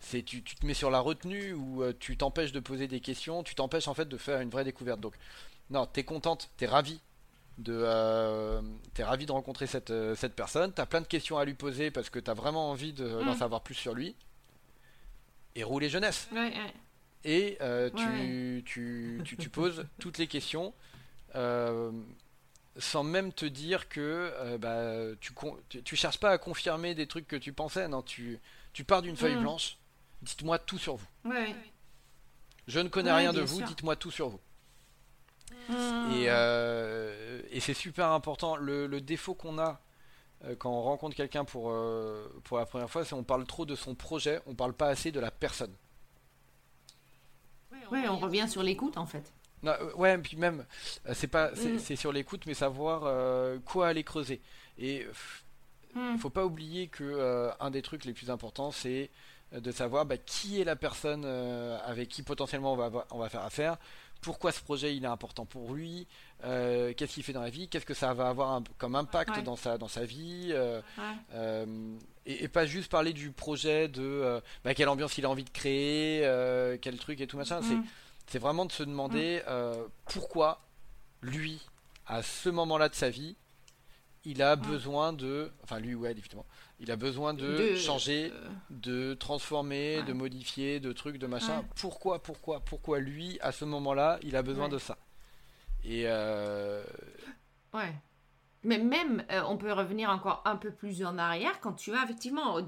c'est tu, tu, te mets sur la retenue ou tu t'empêches de poser des questions, tu t'empêches en fait de faire une vraie découverte. Donc, non, t'es contente, t'es ravi de euh, t'es ravi de rencontrer cette, euh, cette personne, t'as plein de questions à lui poser parce que t'as vraiment envie d'en mm. savoir plus sur lui. Et rouler jeunesse. Et euh, tu, tu, tu, tu, poses toutes les questions sans même te dire que bah, tu, tu, cherches pas à confirmer des trucs que tu pensais, non, tu, tu pars d'une feuille mm. blanche, dites-moi tout sur vous. Je ne connais rien de vous, dites-moi tout sur vous. Hmm. Euh, et, c'est super important. Le, défaut qu'on a euh, quand on rencontre quelqu'un pour, euh, pour la première fois, c'est qu'on parle trop de son projet, on parle pas assez de la personne. Ouais, on, revient sur l'écoute en fait. ouais, et puis même, c'est pas, c'est sur l'écoute, mais savoir quoi aller creuser. Et il hmm. faut pas oublier que un des trucs les plus importants, c'est de savoir bah, qui est la personne avec qui potentiellement on va, on va faire affaire, pourquoi ce projet il est important pour lui, euh, qu'est-ce qu'il fait dans la vie, qu'est-ce que ça va avoir comme impact dans sa dans sa vie, euh, euh, et, pas juste parler du projet de bah, quelle ambiance il a envie de créer, quel truc et tout machin. C'est mm. c'est vraiment de se demander mm. pourquoi lui à ce moment-là de sa vie il a besoin de, enfin lui ouais évidemment, il a besoin de, changer, euh, de transformer, de modifier, de trucs, de machin. Pourquoi, pourquoi, pourquoi lui à ce moment-là il a besoin de ça? Et euh... ouais. Mais même, euh, on peut revenir encore un peu plus en arrière quand tu as effectivement,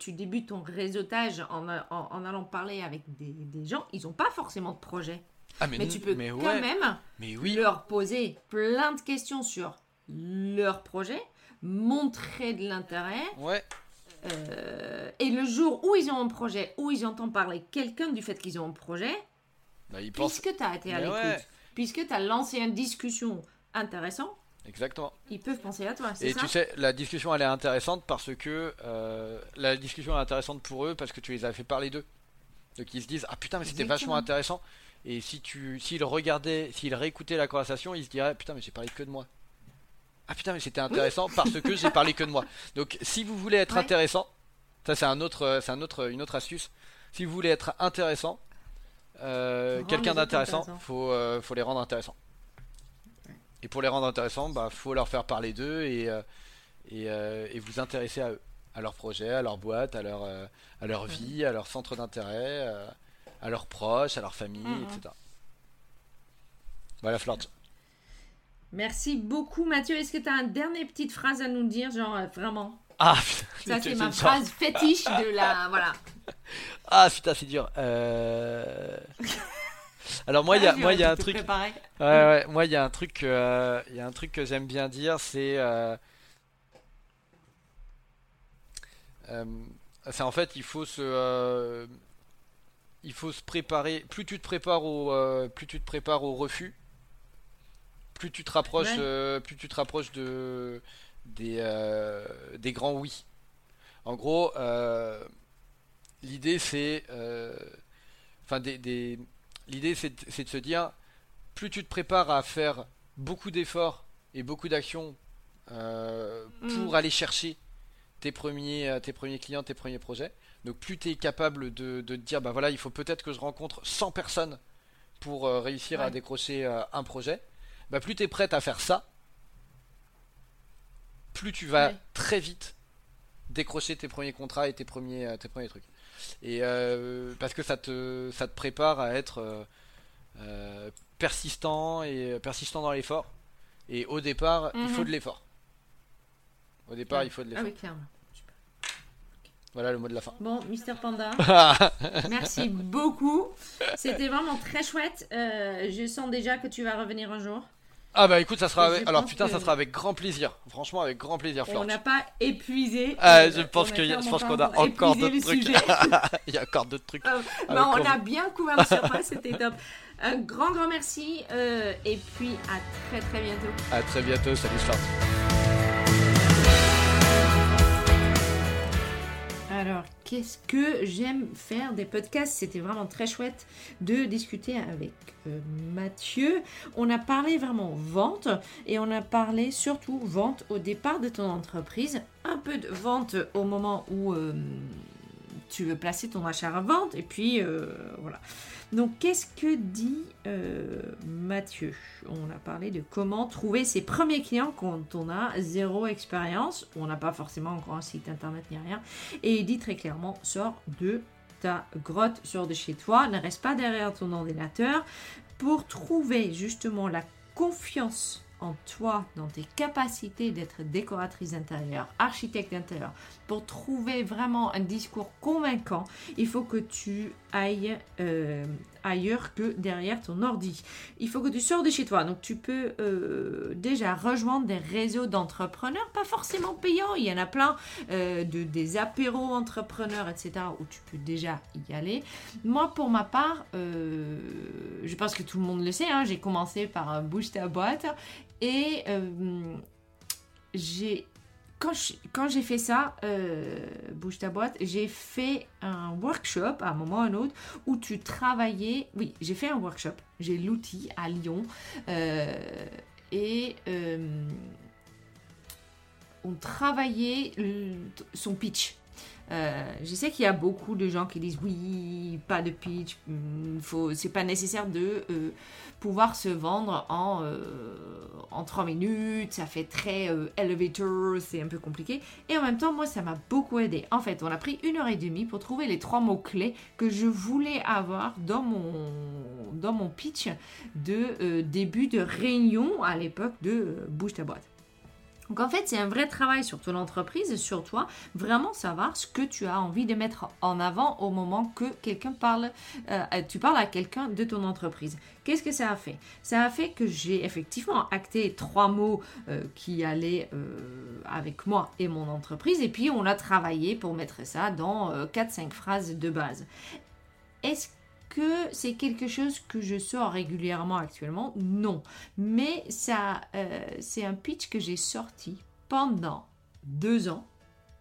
tu débutes ton réseautage en, en, allant parler avec des, des gens, ils n'ont pas forcément de projet. Ah, mais, tu peux quand même mais oui. leur poser plein de questions sur leur projet, montrer de l'intérêt. Ouais. Euh, et le jour où ils ont un projet, où ils entendent parler quelqu'un du fait qu'ils ont un projet, bah, puisque tu as été à l'écoute, puisque tu as lancé une discussion intéressante, Exactement. Ils peuvent penser à toi, Et tu sais, la discussion elle est intéressante parce que euh, la discussion est intéressante pour eux parce que tu les as fait parler d'eux. Donc ils se disent ah putain mais c'était vachement intéressant. Et si tu s'ils regardaient, s'ils réécoutaient la conversation, ils se diraient putain mais j'ai parlé que de moi. Ah putain, mais c'était intéressant parce que j'ai parlé que de moi. Donc, si vous voulez être intéressant, Ça, c'est un autre, c'est un autre, une autre astuce. Si vous voulez être intéressant, quelqu'un d'intéressant, faut, faut les rendre intéressants. Et pour les rendre intéressants, bah, faut leur faire parler d'eux et, et, et, vous intéresser à eux, à leur projet, à leur boîte, à leur, à leur vie, à leur centre d'intérêt, à leurs proches, à leur famille, mm, mm. etc. Voilà, flotte. Merci beaucoup, Mathieu. Est-ce que tu as une dernière petite phrase à nous dire, genre euh, vraiment? Ah, Ça, c'est ma phrase fétiche de la. Voilà. Ah, putain, c'est dur. Euh... Alors, moi, il y a, moi, il y a un truc. Ouais, ouais, moi, il y a un truc, euh, il y a un truc que j'aime bien dire, c'est. Euh... c'est en fait, il faut se il faut se préparer. Plus tu te prépares au, plus tu te prépares au refus, plus tu te rapproches, euh, plus tu te rapproches de des, euh, des grands oui. En gros, l'idée c'est, enfin des, l'idée c'est de se dire, plus tu te prépares à faire beaucoup d'efforts et beaucoup d'actions pour mm. aller chercher tes premiers, tes premiers clients, tes premiers projets, donc plus tu es capable de, te dire, bah voilà, il faut peut-être que je rencontre 100 personnes pour euh, réussir à décrocher euh, un projet, bah plus tu es prête à faire ça, plus tu vas très vite décrocher tes premiers contrats et tes premiers, euh, tes premiers trucs. Et parce que ça te, ça te prépare à être persistant et persistant dans l'effort. Et au départ, il faut mhm. de l'effort. Au départ, il faut de l'effort. Ah voilà le mot de la fin. Bon, Mister Panda, merci beaucoup. C'était vraiment très chouette. Euh, je sens déjà que tu vas revenir un jour. Ah bah écoute, ça sera avec... alors putain, ça sera avec grand plaisir. Franchement, avec grand plaisir, On n'a pas épuisé. Ah, je pense que je pense qu'on a encore d'autres trucs. Il y a encore d'autres trucs. Euh, on a bien couvert le surface, c'était top. Un grand grand merci euh, et puis à très très bientôt. À très bientôt, salut Florent. Alors, qu'est-ce que j'aime faire des podcasts? C'était vraiment très chouette de discuter avec euh, Mathieu. On a parlé vraiment vente et on a parlé surtout vente au départ de ton entreprise, un peu de vente au moment où euh, tu veux placer ton achat à vente et puis euh, voilà. Donc, qu'est-ce que dit euh, Mathieu? On a parlé de comment trouver ses premiers clients quand on a zéro expérience. On n'a pas forcément encore un site internet ni rien. Et il dit très clairement sors de ta grotte, sors de chez toi, ne reste pas derrière ton ordinateur pour trouver justement la confiance toi, dans tes capacités d'être décoratrice d'intérieur, architecte d'intérieur, pour trouver vraiment un discours convaincant, il faut que tu ailles euh, ailleurs que derrière ton ordi. Il faut que tu sors de chez toi. Donc tu peux euh, déjà rejoindre des réseaux d'entrepreneurs, pas forcément payants. Il y en a plein euh, de des apéros entrepreneurs, etc. où tu peux déjà y aller. Moi, pour ma part, je pense que tout le monde le sait. Hein, j'ai commencé par bouge ta boîte et j'ai quand j'ai fait ça, euh, bouge ta boîte, j'ai fait un workshop à un moment ou à un autre où tu travaillais. Oui, j'ai fait un workshop. J'ai l'outil à Lyon. Euh, et euh, on travaillait son pitch. je sais qu'il y a beaucoup de gens qui disent oui, pas de pitch, hmm, faut, c'est pas nécessaire de pouvoir se vendre en, en 3 minutes, ça fait très euh, elevator, c'est un peu compliqué. Et en même temps, moi, ça m'a beaucoup aidé. En fait, on a pris une heure et demie pour trouver les trois mots-clés que je voulais avoir dans mon, dans mon pitch de euh, début de réunion à l'époque de Bouge ta boîte. Donc en fait, c'est un vrai travail sur ton entreprise sur toi, vraiment savoir ce que tu as envie de mettre en avant au moment que quelqu'un parle, euh, tu parles à quelqu'un de ton entreprise. Qu'est-ce que ça a fait? Ça a fait que j'ai effectivement acté trois mots euh, qui allaient euh, avec moi et mon entreprise et puis on a travaillé pour mettre ça dans 4-5 phrases de base. C'est quelque chose que je sors régulièrement actuellement Non. Mais ça, euh, c'est un pitch que j'ai sorti pendant deux ans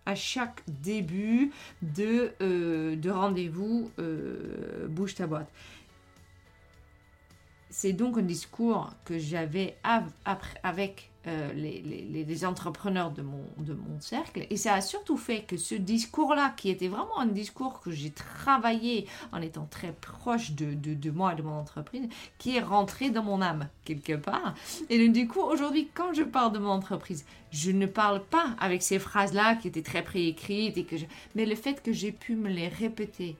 à chaque début de, euh, de rendez-vous euh, Bouge ta boîte. C'est donc un discours que j'avais avec euh, les, entrepreneurs de mon, de mon cercle. Et ça a surtout fait que ce discours-là, qui était vraiment un discours que j'ai travaillé en étant très proche de, de, moi et de mon entreprise, qui est rentré dans mon âme quelque part. Et du coup, aujourd'hui, quand je parle de mon entreprise, je ne parle pas avec ces phrases-là qui étaient très préécrites, et que mais le fait que j'ai pu me les répéter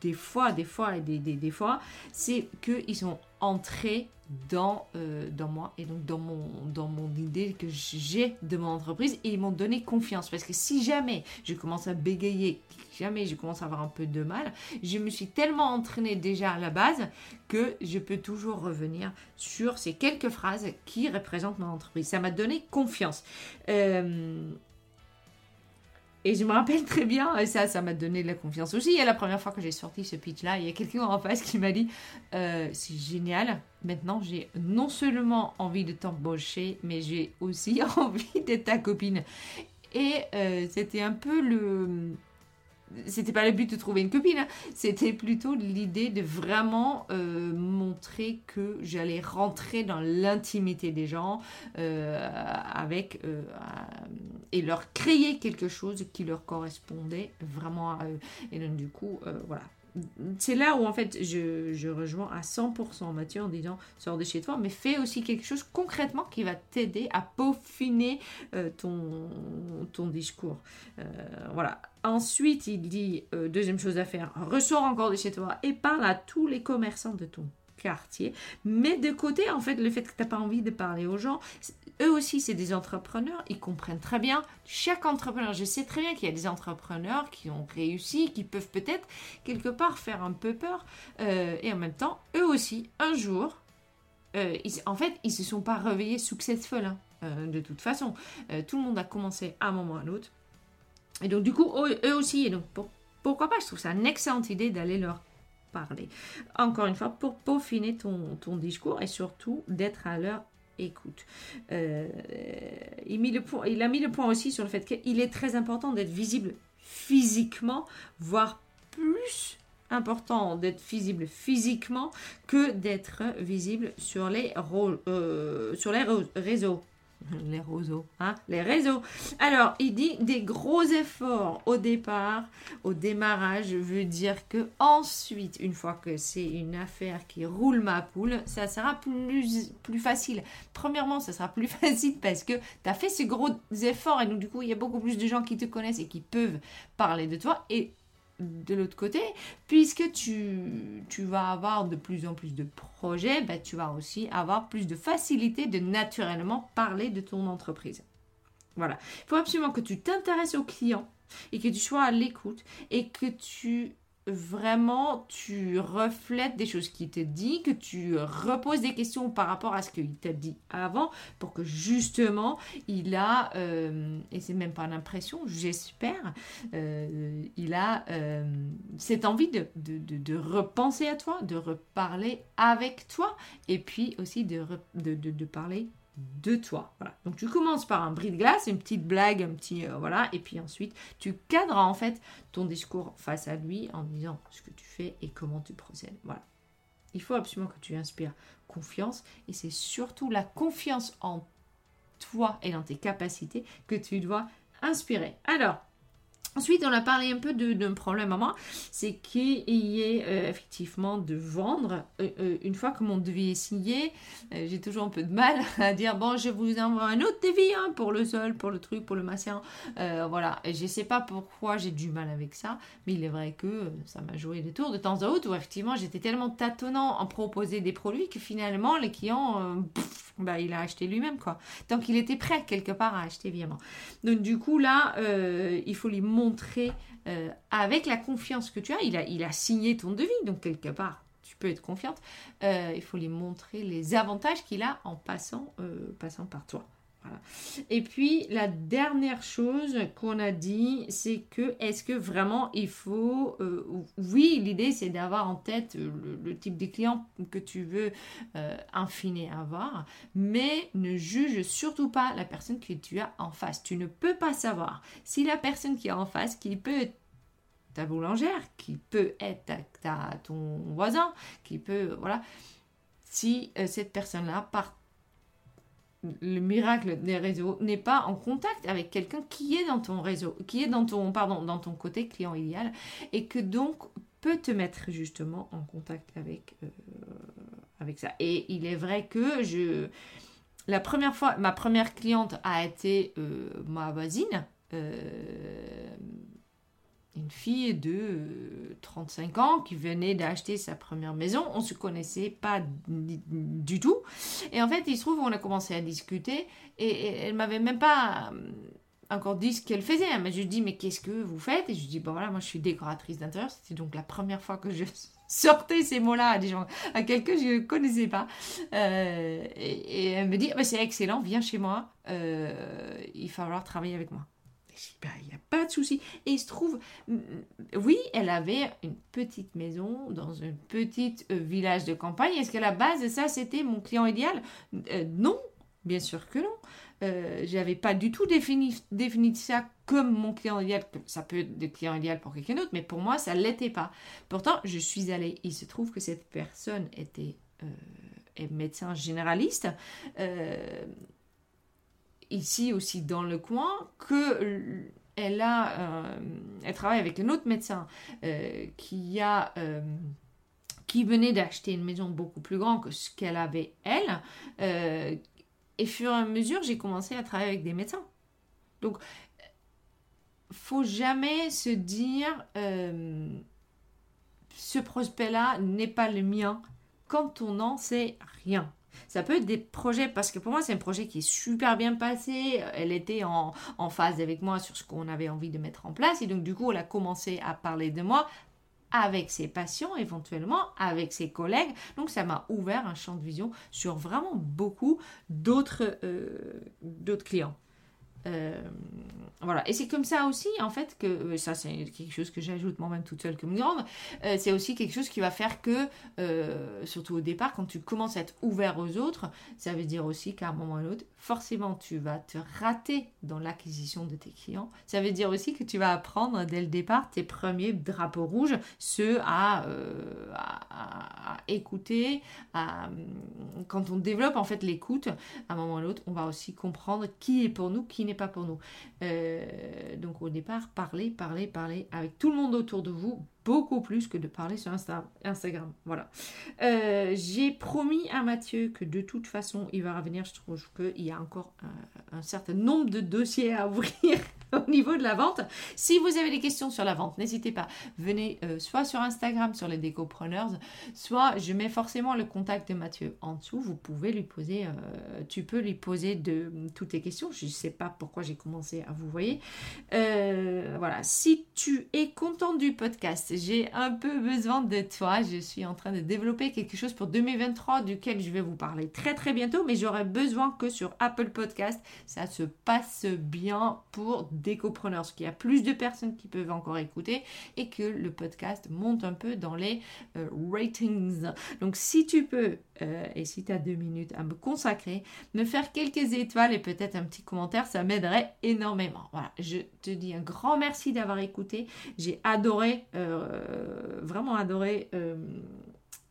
des fois, des fois et des, des, des fois, c'est qu'ils sont entrés dans, euh, dans moi et donc dans mon, dans mon idée que j'ai de mon entreprise et ils m'ont donné confiance parce que si jamais je commence à bégayer, jamais je commence à avoir un peu de mal, je me suis tellement entraînée déjà à la base que je peux toujours revenir sur ces quelques phrases qui représentent mon entreprise. Ça m'a donné confiance. Euh, et je me rappelle très bien, et ça, ça m'a donné de la confiance aussi. Il y a la première fois que j'ai sorti ce pitch-là, il y a quelqu'un en face qui m'a dit euh, C'est génial, maintenant j'ai non seulement envie de t'embaucher, mais j'ai aussi envie d'être ta copine. Et euh, c'était un peu le, c'était pas le but de trouver une copine, hein. c'était plutôt l'idée de vraiment euh, montrer que j'allais rentrer dans l'intimité des gens euh, avec euh, et leur créer quelque chose qui leur correspondait vraiment à eux. Et donc du coup, voilà, c'est là où en fait je, rejoins à 100% Mathieu en disant sors de chez toi, mais fais aussi quelque chose concrètement qui va t'aider à peaufiner ton, ton discours. Voilà. Ensuite, il dit, euh, deuxième chose à faire, ressors encore de chez toi et parle à tous les commerçants de ton quartier. Mais de côté, en fait, le fait que tu n'as pas envie de parler aux gens, eux aussi, c'est des entrepreneurs, ils comprennent très bien. Chaque entrepreneur, je sais très bien qu'il y a des entrepreneurs qui ont réussi, qui peuvent peut-être quelque part faire un peu peur. Euh, et en même temps, eux aussi, un jour, euh, en fait, ils se sont pas réveillés successful, hein, de toute façon. tout le monde a commencé à un moment ou à un autre. Et donc, du coup, eux aussi, et donc, pourquoi pas? Je trouve ça une excellente idée d'aller leur parler. Encore une fois, pour peaufiner ton, ton discours et surtout d'être à leur écoute. Euh, il, a mis le point aussi sur le fait qu'il est très important d'être visible physiquement, voire plus important d'être visible physiquement que d'être visible sur les, euh, sur les réseaux. les réseaux, hein, les réseaux. Alors, il dit des gros efforts au départ, au démarrage, veut dire que ensuite, une fois que c'est une affaire qui roule ma poule, ça sera plus, plus facile. Premièrement, ça sera plus facile parce que tu as fait ces gros efforts et donc du coup, il y a beaucoup plus de gens qui te connaissent et qui peuvent parler de toi et de l'autre côté, puisque tu, vas avoir de plus en plus de projets, bah, tu vas aussi avoir plus de facilité de naturellement parler de ton entreprise. Voilà. Il faut absolument que tu t'intéresses aux clients et que tu sois à l'écoute et que tu vraiment tu reflètes des choses qu'il te dit, que tu reposes des questions par rapport à ce qu'il t'a dit avant, pour que justement il a, euh, et c'est même pas l'impression, j'espère, euh, il a euh, cette envie de, de, de, repenser à toi, de reparler avec toi, et puis aussi de, de parler de toi. Voilà. Donc tu commences par un bris de glace, une petite blague, un petit euh, voilà, et puis ensuite tu cadres en fait ton discours face à lui en disant ce que tu fais et comment tu procèdes. Voilà. Il faut absolument que tu inspires confiance et c'est surtout la confiance en toi et dans tes capacités que tu dois inspirer. Alors, Ensuite, on a parlé un peu d'un problème à moi, c'est qu'il y ait euh, effectivement de vendre. Euh, euh, une fois que mon devis est signé, j'ai toujours un peu de mal à dire bon, je vous envoie un autre devis hein, pour le sol, pour le truc, pour le machin. voilà, et je sais pas pourquoi j'ai du mal avec ça, mais il est vrai que ça m'a joué des tours de temps en temps où effectivement j'étais tellement tâtonnant en proposer des produits que finalement les clients, bah, il a acheté lui-même quoi. Donc il était prêt quelque part à acheter évidemment. Donc du coup là, il faut lui montrer montrer euh, avec la confiance que tu as, il a, signé ton devis, donc quelque part, tu peux être confiante. Euh, il faut lui montrer les avantages qu'il a en passant, euh, passant par toi. Et puis la dernière chose qu'on a dit, c'est que est-ce que vraiment il faut, euh, oui, l'idée c'est d'avoir en tête le, type de client que tu veux euh, infiner avoir, mais ne juge surtout pas la personne que tu as en face. Tu ne peux pas savoir si la personne qui est en face, qui peut être ta boulangère, qui peut être ta, ton voisin, qui peut, voilà, si euh, cette personne-là part le miracle des réseaux n'est pas en contact avec quelqu'un qui est dans ton réseau, qui est dans ton, pardon, dans ton côté client idéal et que donc peut te mettre justement en contact avec, euh, ça. Et il est vrai que je, la première fois, ma première cliente a été euh, ma voisine. Euh, une fille de 35 ans qui venait d'acheter sa première maison. On ne se connaissait pas du tout. Et en fait, il se trouve qu'on a commencé à discuter et, elle m'avait même pas euh, encore dit ce qu'elle faisait. Elle m'a juste dit, mais qu'est-ce que vous faites? Et je dis, bon voilà, moi je suis décoratrice d'intérieur. C'était donc la première fois que je sortais ces mots-là à des gens, à quelqu'un que je ne connaissais pas. Euh, et, elle me dit, bah, c'est excellent, viens chez moi, euh, il va falloir travailler avec moi. Il n'y a pas de souci. Et il se trouve, oui, elle avait une petite maison dans un petit euh, village de campagne. Est-ce qu'à la base, ça, c'était mon client idéal? Euh, Non, bien sûr que non. Euh, j'avais pas du tout défini, défini ça comme mon client idéal. Ça peut être le client idéal pour quelqu'un d'autre, mais pour moi, ça ne l'était pas. Pourtant, je suis allée. Il se trouve que cette personne était euh, médecin généraliste ici aussi dans le coin, que elle a, euh, elle travaille avec un autre médecin euh, qui a, euh, qui venait d'acheter une maison beaucoup plus grande que ce qu'elle avait elle. et fur et à mesure, j'ai commencé à travailler avec des médecins. Donc, faut jamais se dire ce prospect-là n'est pas le mien quand on n'en sait rien. Ça peut être des projets, parce que pour moi, c'est un projet qui est super bien passé. Elle était en, phase avec moi sur ce qu'on avait envie de mettre en place. Et donc, du coup, elle a commencé à parler de moi avec ses patients, éventuellement, avec ses collègues. Donc, ça m'a ouvert un champ de vision sur vraiment beaucoup d'autres euh, clients. Euh, voilà. Et c'est comme ça aussi, en fait, que euh, ça, c'est quelque chose que j'ajoute moi-même toute seule comme grande. Euh, c'est aussi quelque chose qui va faire que, surtout au départ, quand tu commences à être ouvert aux autres, ça veut dire aussi qu'à un moment ou à l'autre, forcément, tu vas te rater dans l'acquisition de tes clients. Ça veut dire aussi que tu vas apprendre dès le départ tes premiers drapeaux rouges, ceux à, écouter. À, quand on développe en fait l'écoute, à un moment ou à l'autre, on va aussi comprendre qui est pour nous, qui n'est pas pour nous. Euh, donc au départ, parlez, parlez, parlez avec tout le monde autour de vous, beaucoup plus que de parler sur Instagram. Voilà. Euh, j'ai promis à Mathieu que de toute façon, il va revenir. Je trouve qu'il y a encore un, certain nombre de dossiers à ouvrir au niveau de la vente. Si vous avez des questions sur la vente, n'hésitez pas. Venez euh, soit sur Instagram, sur les décopreneurs, soit je mets forcément le contact de Mathieu en dessous. Vous pouvez lui poser, euh, tu peux lui poser de, toutes tes questions. Je ne sais pas pourquoi j'ai commencé à vous voyez. voilà. Si tu es content du podcast, j'ai un peu besoin de toi. Je suis en train de développer quelque chose pour 2023 duquel je vais vous parler très très bientôt, mais j'aurais besoin que sur Apple Podcast, ça se passe bien pour Décopreneurs, qu'il y a plus de personnes qui peuvent encore écouter et que le podcast monte un peu dans les euh, ratings. Donc si tu peux, euh, et si tu as deux minutes à me consacrer, me faire quelques étoiles et peut-être un petit commentaire, ça m'aiderait énormément. Voilà, je te dis un grand merci d'avoir écouté. J'ai adoré euh, vraiment adoré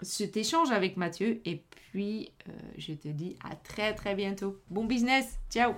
cet échange avec Mathieu. Et puis, je te dis à très très bientôt. Bon business. Ciao